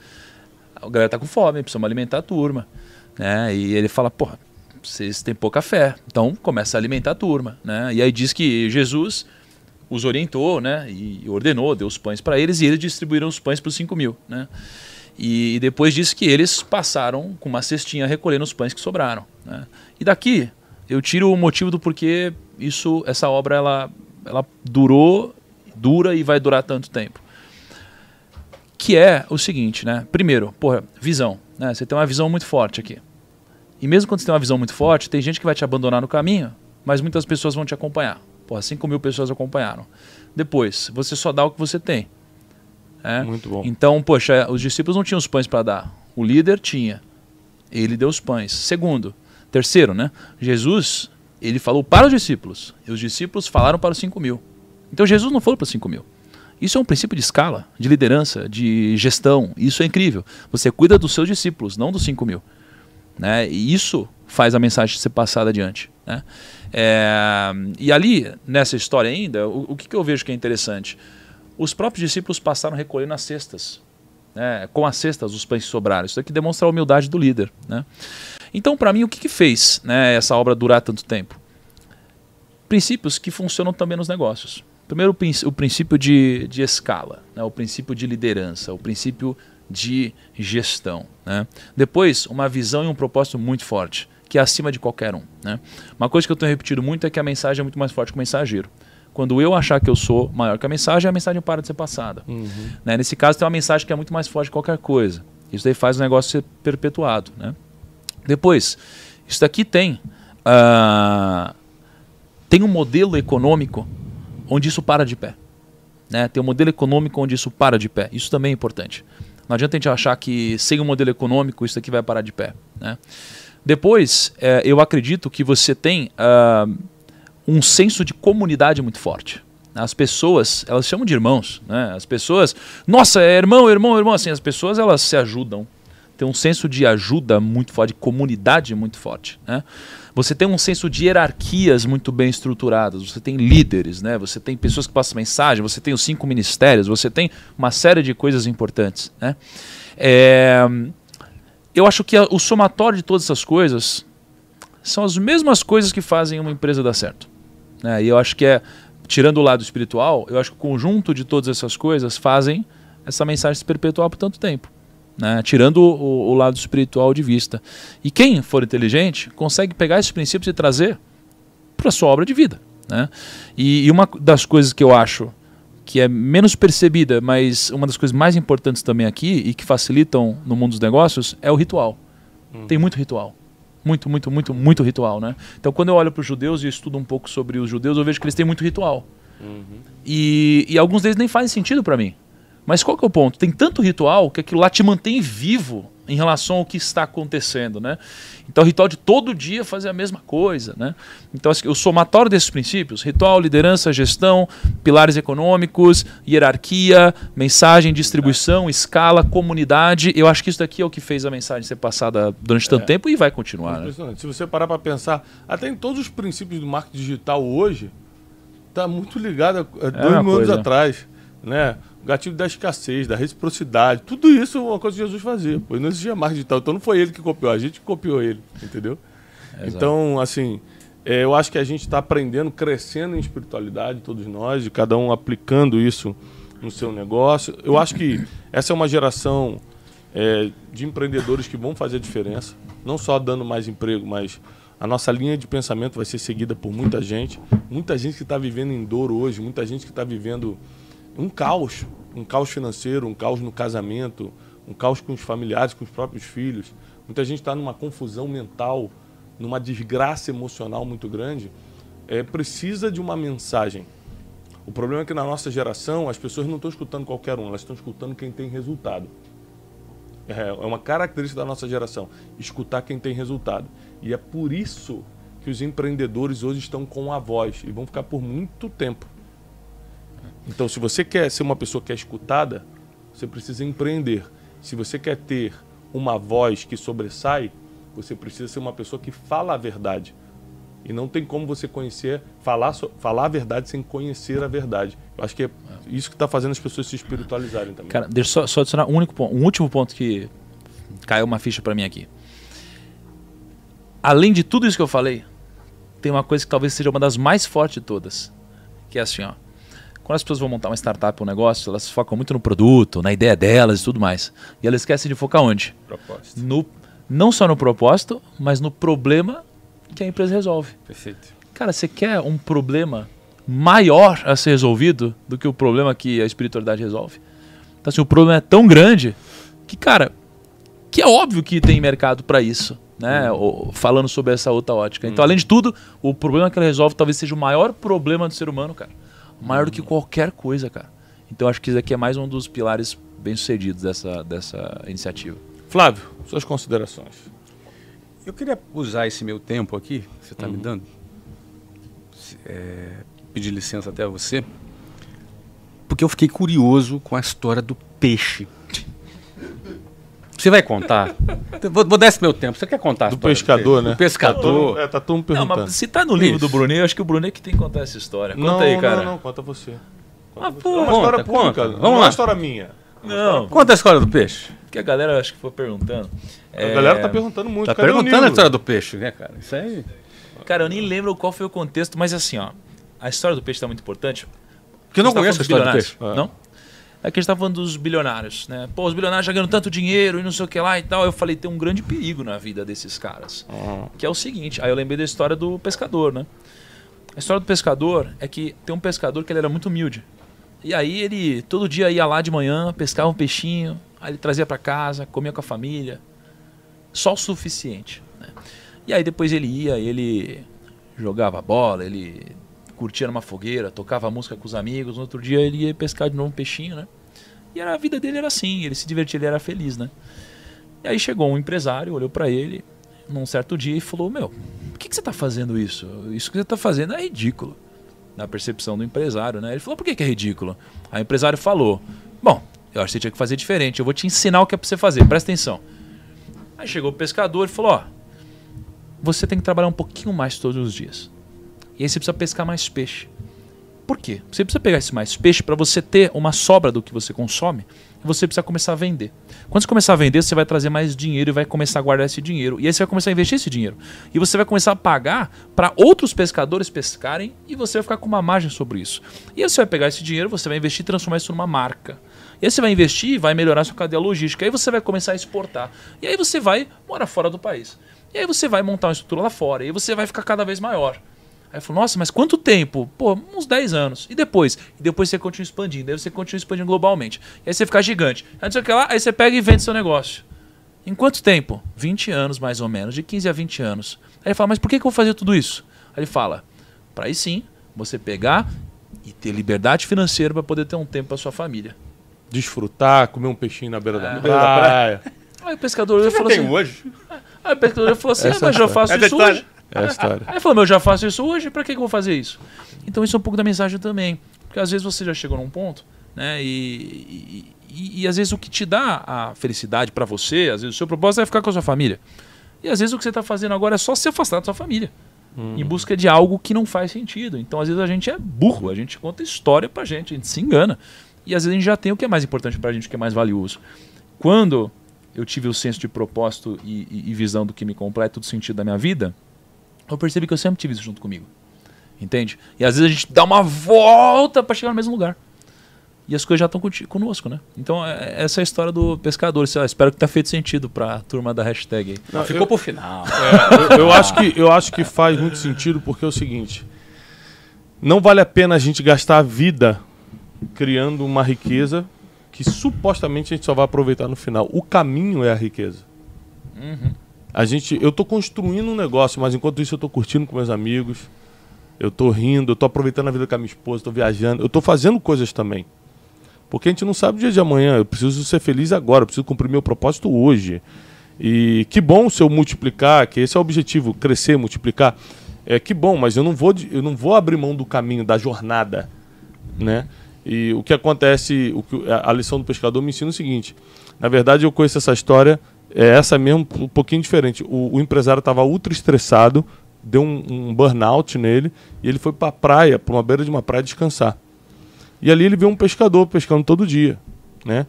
a galera tá com fome, precisamos alimentar a turma. Né? E ele fala, porra, vocês têm pouca fé, então começa a alimentar a turma. Né? E aí diz que Jesus os orientou, né? E ordenou, deu os pães para eles e eles distribuíram os pães para os 5 mil, né? E, depois disse que eles passaram com uma cestinha recolhendo os pães que sobraram. Né? E daqui eu tiro o motivo do porquê isso, essa obra ela, ela durou, dura e vai durar tanto tempo. Que é o seguinte, né? Primeiro, porra, visão. Né? Você tem uma visão muito forte aqui. E mesmo quando você tem uma visão muito forte, tem gente que vai te abandonar no caminho, mas muitas pessoas vão te acompanhar. Porra, 5 mil pessoas acompanharam. Depois, você só dá o que você tem. É? Muito bom. Então, poxa, os discípulos não tinham os pães para dar. O líder tinha. Ele deu os pães. Segundo, terceiro, né? Jesus, ele falou para os discípulos. E os discípulos falaram para os 5 mil. Então Jesus não falou para os 5 mil. Isso é um princípio de escala, de liderança, de gestão. Isso é incrível. Você cuida dos seus discípulos, não dos 5 mil. Né? E isso faz a mensagem ser passada adiante. Né? É, e ali, nessa história ainda, o, o que, que, eu vejo que é interessante? Os próprios discípulos passaram recolhendo as cestas. Né? Com as cestas, os pães sobraram. Isso aqui demonstra a humildade do líder. Né? Então, para mim, o que, que fez né, essa obra durar tanto tempo? Princípios que funcionam também nos negócios. Primeiro, o princípio de, de escala, né? o princípio de liderança, o princípio de gestão. Né? Depois, uma visão e um propósito muito forte que é acima de qualquer um. Né? Uma coisa que eu tenho repetido muito é que a mensagem é muito mais forte que o mensageiro. Quando eu achar que eu sou maior que a mensagem, a mensagem para de ser passada. Uhum. Né? Nesse caso, tem uma mensagem que é muito mais forte que qualquer coisa. Isso daí faz o negócio ser perpetuado. Né? Depois, isso daqui tem, uh, tem um modelo econômico onde isso para de pé. Né? Tem um modelo econômico onde isso para de pé. Isso também é importante. Não adianta a gente achar que sem um modelo econômico isso aqui vai parar de pé. Né? Depois, é, eu acredito que você tem uh, um senso de comunidade muito forte. As pessoas, elas chamam de irmãos, né? As pessoas, nossa, é irmão, irmão, irmão, assim, as pessoas elas se ajudam. Tem um senso de ajuda muito forte, de comunidade muito forte, né? Você tem um senso de hierarquias muito bem estruturadas. Você tem líderes, né? Você tem pessoas que passam mensagem. Você tem os cinco ministérios. Você tem uma série de coisas importantes, né? É, eu acho que o somatório de todas essas coisas são as mesmas coisas que fazem uma empresa dar certo. Né? E eu acho que é, tirando o lado espiritual, eu acho que o conjunto de todas essas coisas fazem essa mensagem se perpetuar por tanto tempo. Né? Tirando o, o, lado espiritual de vista. E quem for inteligente consegue pegar esses princípios e trazer para a sua obra de vida. Né? E, e uma das coisas que eu acho que é menos percebida, mas uma das coisas mais importantes também aqui e que facilitam no mundo dos negócios é o ritual. Hum. Tem muito ritual. Muito, muito, muito, muito ritual, né? Então, quando eu olho para os judeus e estudo um pouco sobre os judeus, eu vejo que eles têm muito ritual. Uhum. E, e alguns deles nem fazem sentido para mim. Mas qual que é o ponto? Tem tanto ritual que aquilo lá te mantém vivo em relação ao que está acontecendo, né? Então, o ritual de todo dia fazer a mesma coisa, né? Então, o somatório desses princípios, ritual, liderança, gestão, pilares econômicos, hierarquia, mensagem, distribuição, escala, comunidade, eu acho que isso daqui é o que fez a mensagem ser passada durante tanto É. tempo e vai continuar, né? Impressionante. Se você parar para pensar, até em todos os princípios do marketing digital hoje, está muito ligado a, a dois É uma mil anos atrás. Né? O gatilho da escassez, da reciprocidade, tudo isso é uma coisa que Jesus fazia. Pois não existia marketing digital. Então não foi ele que copiou, a gente que copiou ele, entendeu? Exato. Então, assim, é, eu acho que a gente está aprendendo, crescendo em espiritualidade, todos nós, e cada um aplicando isso no seu negócio. Eu acho que essa é uma geração é, de empreendedores que vão fazer a diferença, não só dando mais emprego, mas a nossa linha de pensamento vai ser seguida por muita gente. Muita gente que está vivendo em dor hoje, muita gente que está vivendo um caos, um caos financeiro, um caos no casamento, um caos com os familiares, com os próprios filhos. Muita gente está numa confusão mental, numa desgraça emocional muito grande. É, precisa de uma mensagem. O problema é que na nossa geração as pessoas não estão escutando qualquer um, elas estão escutando quem tem resultado. É, é uma característica da nossa geração, escutar quem tem resultado. E é por isso que os empreendedores hoje estão com a voz e vão ficar por muito tempo. Então, se você quer ser uma pessoa que é escutada, você precisa empreender. Se você quer ter uma voz que sobressai, você precisa ser uma pessoa que fala a verdade. E não tem como você conhecer, falar, falar a verdade sem conhecer a verdade. Eu acho que é isso que está fazendo as pessoas se espiritualizarem também. Cara, deixa eu só, só adicionar um, único ponto, um último ponto que caiu uma ficha pra mim aqui. Além de tudo isso que eu falei, tem uma coisa que talvez seja uma das mais fortes de todas, que é assim, ó. Quando as pessoas vão montar uma startup, um negócio, elas focam muito no produto, na ideia delas e tudo mais. E elas esquecem de focar onde? Proposta. No, não só no propósito, mas no problema que a empresa resolve. Perfeito. Cara, você quer um problema maior a ser resolvido do que o problema que a espiritualidade resolve? Então, assim, o problema é tão grande que, cara, que é óbvio que tem mercado para isso, né? O- falando sobre essa outra ótica. Então, além de tudo, o problema que ela resolve talvez seja o maior problema do ser humano, cara. Maior do que qualquer coisa, cara. Então, acho que isso aqui é mais um dos pilares bem-sucedidos dessa, dessa iniciativa. Flávio, suas considerações. Eu queria usar esse meu tempo aqui, que você está me dando, é, pedir licença até a você, porque eu fiquei curioso com a história do peixe. Você vai contar? vou, vou dar esse meu tempo. Você quer contar? a Do pescador, né? Do pescador. É, tá todo mundo Não, perguntando. mas se tá no livro Isso. do Brunet, eu acho que o Brunet que tem que contar essa história. Conta não, aí, cara. Não, não, conta você. Conta Ah, você. pô, é uma conta, história pública. conta. Não Vamos é lá. uma história minha. Não, Conta a história do peixe. porque a galera acho que foi perguntando. A É, galera tá perguntando muito. Tá Cadê perguntando a história do peixe, né, cara? Isso aí. Cara, eu nem lembro qual foi o contexto, mas assim, ó. A história do peixe tá muito importante. Porque eu não tá conheço a história do peixe. bilionários, Não? É que a gente tá falando dos bilionários, né? Pô, os bilionários já ganham tanto dinheiro e não sei o que lá e tal. Eu falei, tem um grande perigo na vida desses caras. Ah, Que é o seguinte, aí eu lembrei da história do pescador, né? A história do pescador é que tem um pescador que ele era muito humilde. E aí ele todo dia ia lá de manhã, pescava um peixinho, aí ele trazia para casa, comia com a família. Só o suficiente. Né? E aí depois ele ia, ele jogava bola, ele curtia numa fogueira, tocava música com os amigos. No outro dia ele ia pescar de novo um peixinho, né? E era, a vida dele era assim, ele se divertia, ele era feliz, né? E aí chegou um empresário, olhou para ele num certo dia e falou: Meu, por que, que você está fazendo isso? Isso que você está fazendo é ridículo. Na percepção do empresário, né? Ele falou: Por que, que é ridículo? Aí o empresário falou: Bom, eu acho que você tinha que fazer diferente. Eu vou te ensinar o que é para você fazer, presta atenção. Aí chegou o pescador e falou: Ó, você tem que trabalhar um pouquinho mais todos os dias. E aí você precisa pescar mais peixe. Por quê? Você precisa pegar esse mais peixe para você ter uma sobra do que você consome e você precisa começar a vender. Quando você começar a vender, você vai trazer mais dinheiro e vai começar a guardar esse dinheiro. E aí você vai começar a investir esse dinheiro. E você vai começar a pagar para outros pescadores pescarem e você vai ficar com uma margem sobre isso. E aí você vai pegar esse dinheiro, você vai investir e transformar isso numa marca. E aí você vai investir e vai melhorar sua cadeia logística. Aí você vai começar a exportar. E aí você vai morar fora do país. E aí você vai montar uma estrutura lá fora. E aí você vai ficar cada vez maior. Aí eu falo, nossa, mas quanto tempo? Pô, uns 10 anos. E depois? E depois você continua expandindo. Aí você continua expandindo globalmente. E aí você fica gigante. Aí não sei o que lá, aí você pega e vende seu negócio. Em quanto tempo? 20 anos, mais ou menos. De 15 a 20 anos. Aí ele fala, mas por que, que eu vou fazer tudo isso? Aí ele fala, para aí sim, você pegar e ter liberdade financeira para poder ter um tempo para sua família. Desfrutar, comer um peixinho na beira da É. praia. Mas Aí o pescador falou assim. hoje? Aí o pescador falou assim: ah, Essa mas é eu faço é isso hoje. É a história. Aí ele falou: eu já faço isso hoje, pra que, que eu vou fazer isso? Então isso é um pouco da mensagem também. Porque às vezes você já chegou num ponto, né? E, e, e- às vezes o que te dá a felicidade pra você, às vezes o seu propósito é ficar com a sua família. E às vezes o que você tá fazendo agora é só se afastar da sua família. Em busca de algo que não faz sentido. Então, às vezes, a gente é burro, a gente conta história pra gente, a gente se engana. E às vezes a gente já tem o que é mais importante pra gente, o que é mais valioso. Quando eu tive o senso de propósito e, e- e visão do que me completa, do sentido da minha vida, eu percebi que eu sempre tive isso junto comigo. Entende? E às vezes a gente dá uma volta pra chegar no mesmo lugar. E as coisas já estão conosco, né? Então, é- essa é a história do pescador. Lá, espero que tenha feito sentido pra turma da hashtag aí. Não, Ficou eu- pro final. eu, eu acho que, eu acho que faz muito sentido porque é o seguinte: não vale a pena a gente gastar a vida criando uma riqueza que supostamente a gente só vai aproveitar no final. O caminho é a riqueza. A gente, eu tô construindo um negócio, mas enquanto isso eu tô curtindo com meus amigos, eu tô rindo, eu tô aproveitando a vida com a minha esposa, tô viajando, eu tô fazendo coisas também. Porque a gente não sabe o dia de amanhã, eu preciso ser feliz agora, eu preciso cumprir meu propósito hoje. E que bom se eu multiplicar, que esse é o objetivo, crescer, multiplicar. É que bom, mas eu não vou, eu não vou abrir mão do caminho, da jornada, né? E o que acontece, o que a lição do pescador me ensina o seguinte: na verdade, eu conheço essa história, é essa mesmo, um pouquinho diferente. O, o empresário estava ultra estressado, deu um, um burnout nele e ele foi para a praia, para uma beira de uma praia descansar. E ali ele vê um pescador pescando todo dia, né?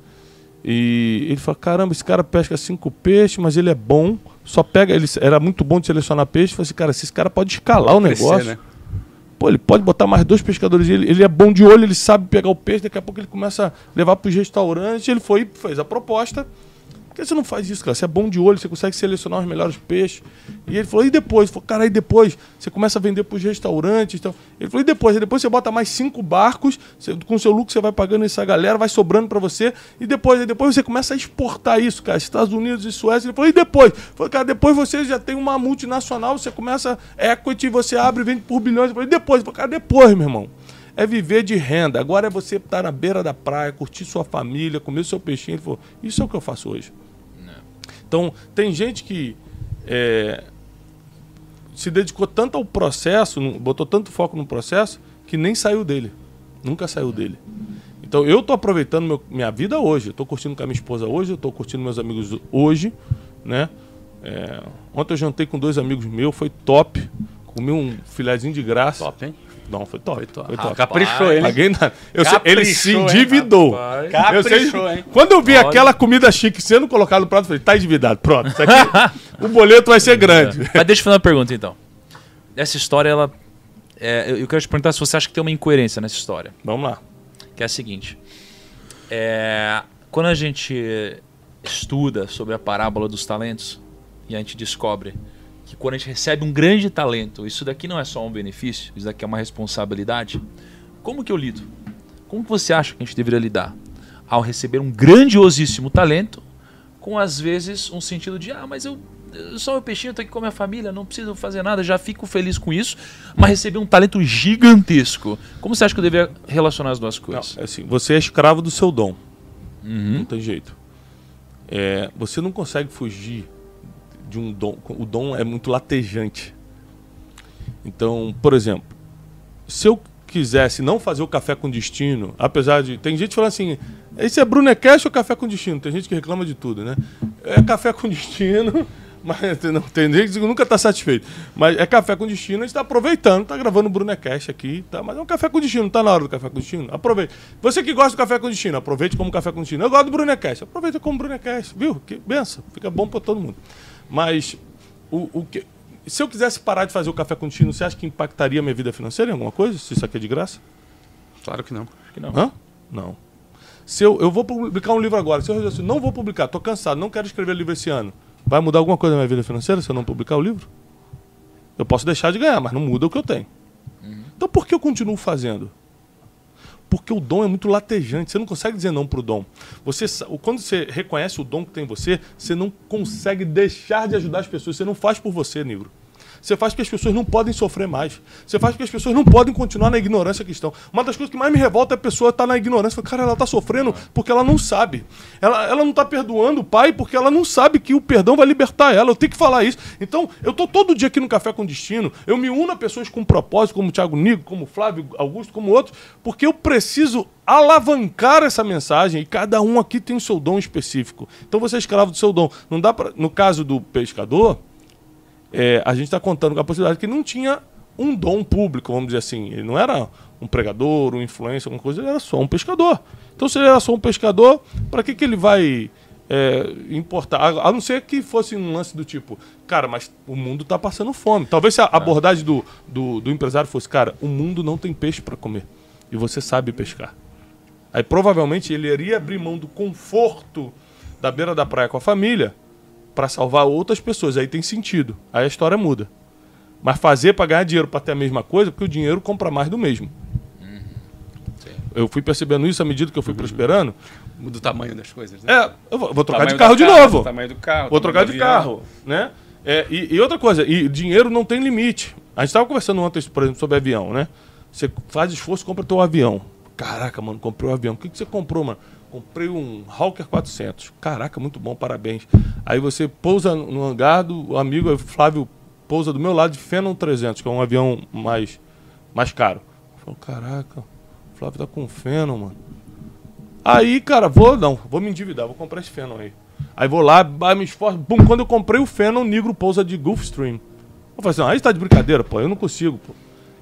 E ele fala: caramba, esse cara pesca cinco peixes, mas ele é bom. Só pega, ele era muito bom de selecionar peixe. Falei assim, cara, esse cara pode escalar o Crescer, negócio. né? Pô, ele pode botar mais dois pescadores. Ele, ele é bom de olho, ele sabe pegar o peixe. Daqui a pouco ele começa a levar para os restaurantes. Ele foi e fez a proposta. Por que você não faz isso, cara? Você é bom de olho, você consegue selecionar os melhores peixes. E ele falou, e depois? Falou, cara, aí depois você começa a vender para os restaurantes. Então. Ele falou, e depois? Aí depois você bota mais cinco barcos, você- com seu lucro você vai pagando essa galera, vai sobrando para você. E depois, aí depois você começa a exportar isso, cara. Estados Unidos e Suécia. Ele falou, e depois? Falou, cara, depois você já tem uma multinacional, você começa equity, você abre e vende por bilhões. Ele falou, e depois? Ele falou, cara, depois, meu irmão. É viver de renda. Agora é você estar na beira da praia, curtir sua família, comer seu peixinho. Ele falou, isso é o que eu faço hoje. Então, tem gente que é, se dedicou tanto ao processo, botou tanto foco no processo, que nem saiu dele. Nunca saiu dele. Então, eu tô aproveitando meu- minha vida hoje. Tô curtindo com a minha esposa hoje, tô curtindo meus amigos hoje, né? É, ontem eu jantei com dois amigos meus, foi top. Comi um filézinho de graça. Top, hein? Não, foi top. Foi top. Foi Ah, top. caprichou ele, hein? Paguei nada. Eu sei- ele se Caprichou, hein, endividou. rapaz? Eu sei- Caprichou, hein? Quando eu vi Olha. aquela comida chique sendo colocada no prato, eu falei, tá endividado. Pronto, isso aqui, <laughs> o boleto vai ser grande. Mas deixa eu fazer uma pergunta então. Essa história, ela. é, eu eu quero te perguntar se você acha que tem uma incoerência nessa história. Vamos lá. Que é a seguinte. É, quando a gente estuda sobre a parábola dos talentos e a gente descobre que quando a gente recebe um grande talento, isso daqui não é só um benefício, isso daqui é uma responsabilidade. Como que eu lido? Como que você acha que a gente deveria lidar ao receber um grandiosíssimo talento com às vezes um sentido de ah, mas eu eu sou meu peixinho, eu tô aqui com a minha família, não preciso fazer nada, já fico feliz com isso, mas receber um talento gigantesco. Como você acha que eu deveria relacionar as duas Não, coisas? é assim, você é escravo do seu dom. Uhum. Não tem jeito. É, você não consegue fugir de um dom. O dom é muito latejante. Então, por exemplo, se eu quisesse não fazer o café com destino, apesar de. Tem gente falando assim, esse é Brunecast ou café com destino? Tem gente que reclama de tudo, né? É café com destino, <laughs> mas não, tem gente que nunca está satisfeito. Mas é café com destino, a gente está aproveitando, está gravando o Brunecast aqui, tá? Mas é um café com destino, tá na hora do café com destino? Aproveite. Você que gosta do café com destino, aproveite como café com destino. Eu gosto do Brunecast, aproveita como Brunecast, viu? Que benção, fica bom para todo mundo. Mas o, o que. Se eu quisesse parar de fazer o café destino, você acha que impactaria a minha vida financeira em alguma coisa? Se isso aqui é de graça? Claro que não. Acho que não. Hã? Não. Se eu, eu vou publicar um livro agora, se eu resolver assim, não vou publicar, tô cansado, não quero escrever livro esse ano, vai mudar alguma coisa na minha vida financeira se eu não publicar o livro? Eu posso deixar de ganhar, mas não muda o que eu tenho. Então por que eu continuo fazendo? Porque o dom é muito latejante, você não consegue dizer não pro dom. Você, quando você reconhece o dom que tem em você, você não consegue deixar de ajudar as pessoas, você não faz por você, negro. Você faz porque as pessoas não podem sofrer mais. Você faz porque as pessoas não podem continuar na ignorância que estão. Uma das coisas que mais me revolta é a pessoa estar na ignorância. Cara, ela está sofrendo porque ela não sabe. Ela, ela não está perdoando o pai porque ela não sabe que o perdão vai libertar ela. Eu tenho que falar isso. Então, eu tô todo dia aqui no Café com Destino. Eu me uno a pessoas com propósito, como o Thiago Nigo, como o Flávio Augusto, como outros, porque eu preciso alavancar essa mensagem e cada um aqui tem o seu dom específico. Então você é escravo do seu dom. Não dá para, no caso do pescador, é, a gente está contando com a possibilidade que ele não tinha um dom público, vamos dizer assim. Ele não era um pregador, um influencer, alguma coisa, ele era só um pescador. Então se ele era só um pescador, para que, que ele vai é, importar? A, a, não ser que fosse um lance do tipo, cara, mas o mundo está passando fome. Talvez se a abordagem do, do, do empresário fosse, cara, o mundo não tem peixe para comer. E você sabe pescar. Aí provavelmente ele iria abrir mão do conforto da beira da praia com a família para salvar outras pessoas. Aí tem sentido. Aí a história muda. Mas fazer para ganhar dinheiro para ter a mesma coisa, porque o dinheiro compra mais do mesmo. Uhum. Eu fui percebendo isso à medida que eu fui uhum. prosperando. Muda o tamanho das coisas, né? É, eu vou, vou trocar de carro, de novo. tamanho do carro. Vou trocar de carro, né? É, e, e, outra coisa, e dinheiro não tem limite. A gente estava conversando ontem, por exemplo, sobre avião, né? Você faz esforço, compra teu avião. Caraca, mano, comprei um avião. O que, que você comprou, mano? Comprei um Hawker 400. Caraca, muito bom, parabéns. Aí você pousa no hangar do amigo Flávio, pousa do meu lado de Phenom 300, que é um avião mais, mais caro. Falei, caraca, o Flávio tá com Phenom, mano. Aí, cara, vou, não, vou me endividar, vou comprar esse Phenom aí. Aí vou lá, me esforço. Bum, quando eu comprei o Phenom, o Negro pousa de Gulfstream. Eu falei assim, ah, aí tá de brincadeira, pô, eu não consigo, pô.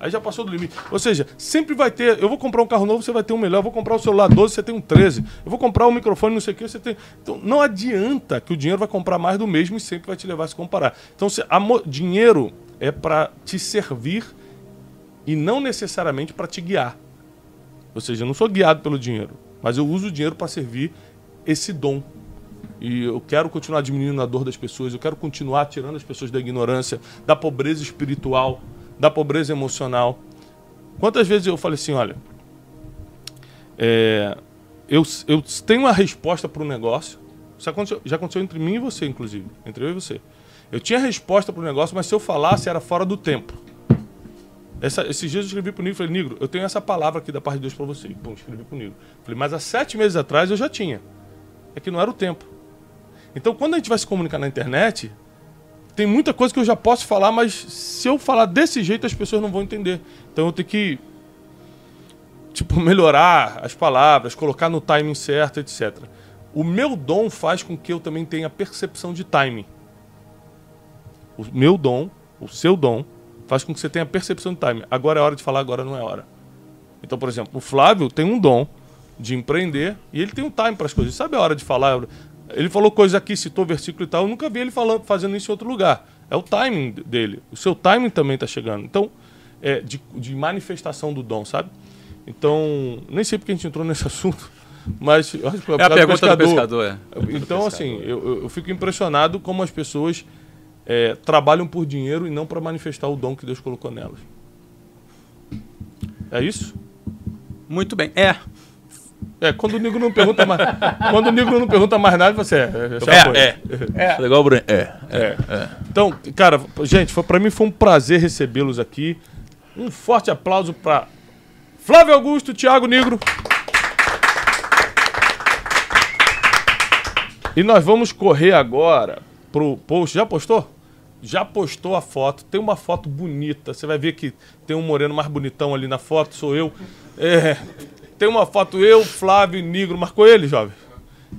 Aí já passou do limite. Ou seja, sempre vai ter. Eu vou comprar um carro novo, você vai ter um melhor. Eu vou comprar o celular 12, você tem um 13. Eu vou comprar um microfone, não sei o que, você tem. Então não adianta que o dinheiro vai comprar mais do mesmo e sempre vai te levar a se comparar. Então, se, dinheiro é para te servir e não necessariamente para te guiar. Ou seja, eu não sou guiado pelo dinheiro, mas eu uso o dinheiro para servir esse dom. E eu quero continuar diminuindo a dor das pessoas, eu quero continuar tirando as pessoas da ignorância, da pobreza espiritual da pobreza emocional. Quantas vezes eu falei assim, olha, é, eu, eu tenho uma resposta para o negócio. Isso aconteceu, já aconteceu entre mim e você, inclusive. Entre eu e você. Eu tinha resposta para o negócio, mas se eu falasse era fora do tempo. Essa, esses dias eu escrevi para o Nigro, falei, Nigro, eu tenho essa palavra aqui da parte de Deus para você. Bom, escrevi para o Nigro. Falei, mas há sete meses atrás eu já tinha. É que não era o tempo. Então, quando a gente vai se comunicar na internet, tem muita coisa que eu já posso falar, mas se eu falar desse jeito as pessoas não vão entender. Então eu tenho que tipo <laughs> melhorar as palavras, colocar no timing certo, etc. O meu dom faz com que eu também tenha percepção de timing. O meu dom, o seu dom, faz com que você tenha percepção de timing. Agora é hora de falar, agora não é hora. Então, por exemplo, o Flávio tem um dom de empreender e ele tem um time para as coisas. Ele sabe a hora de falar. Ele falou coisas aqui, citou versículo e tal. Eu nunca vi ele falando, fazendo isso em outro lugar. É o timing dele. O seu timing também está chegando. Então, é de, de, manifestação do dom, sabe? Então, nem sei porque a gente entrou nesse <laughs> assunto, mas é a pergunta do pescador. É. Então, assim, eu, eu, fico impressionado como as pessoas é, trabalham por dinheiro e não para manifestar o dom que Deus colocou nelas. É isso? Muito bem. É. É, quando o negro não pergunta mais. quando o negro não pergunta mais nada, você é. É, é. é. é. Legal, Bruno. É, é, é. Então, cara, gente, foi, pra mim foi um prazer recebê-los aqui. Um forte aplauso para Flávio Augusto, Thiago Negro. E nós vamos correr agora pro post. Já postou? Já postou a foto. Tem uma foto bonita. Você vai ver que tem um moreno mais bonitão ali na foto, sou eu. É, tem uma foto eu, Flávio Negro. Marcou ele, jovem?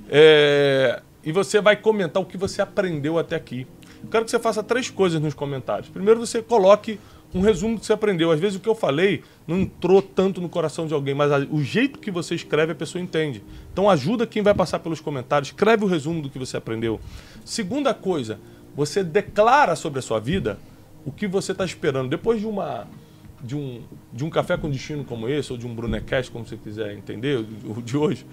É, e você vai comentar o que você aprendeu até aqui. Eu quero que você faça três coisas nos comentários. Primeiro, você coloque um resumo do que você aprendeu. Às vezes o que eu falei não entrou tanto no coração de alguém, mas o jeito que você escreve a pessoa entende. Então ajuda quem vai passar pelos comentários, escreve o resumo do que você aprendeu. Segunda coisa, você declara sobre a sua vida o que você está esperando. Depois de uma de um, de um café com destino como esse, ou de um Brunecast, como você quiser entender, o de hoje,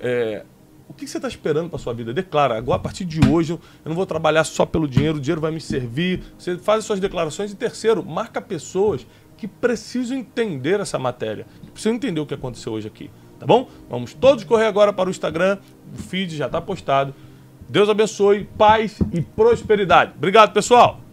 é, o que você está esperando para sua vida? Declara, agora a partir de hoje eu não vou trabalhar só pelo dinheiro, o dinheiro vai me servir. Você faz as suas declarações. E terceiro, marca pessoas que precisam entender essa matéria, que precisam entender o que aconteceu hoje aqui. Tá bom? Vamos todos correr agora para o Instagram, o feed já está postado. Deus abençoe, paz e prosperidade. Obrigado, pessoal!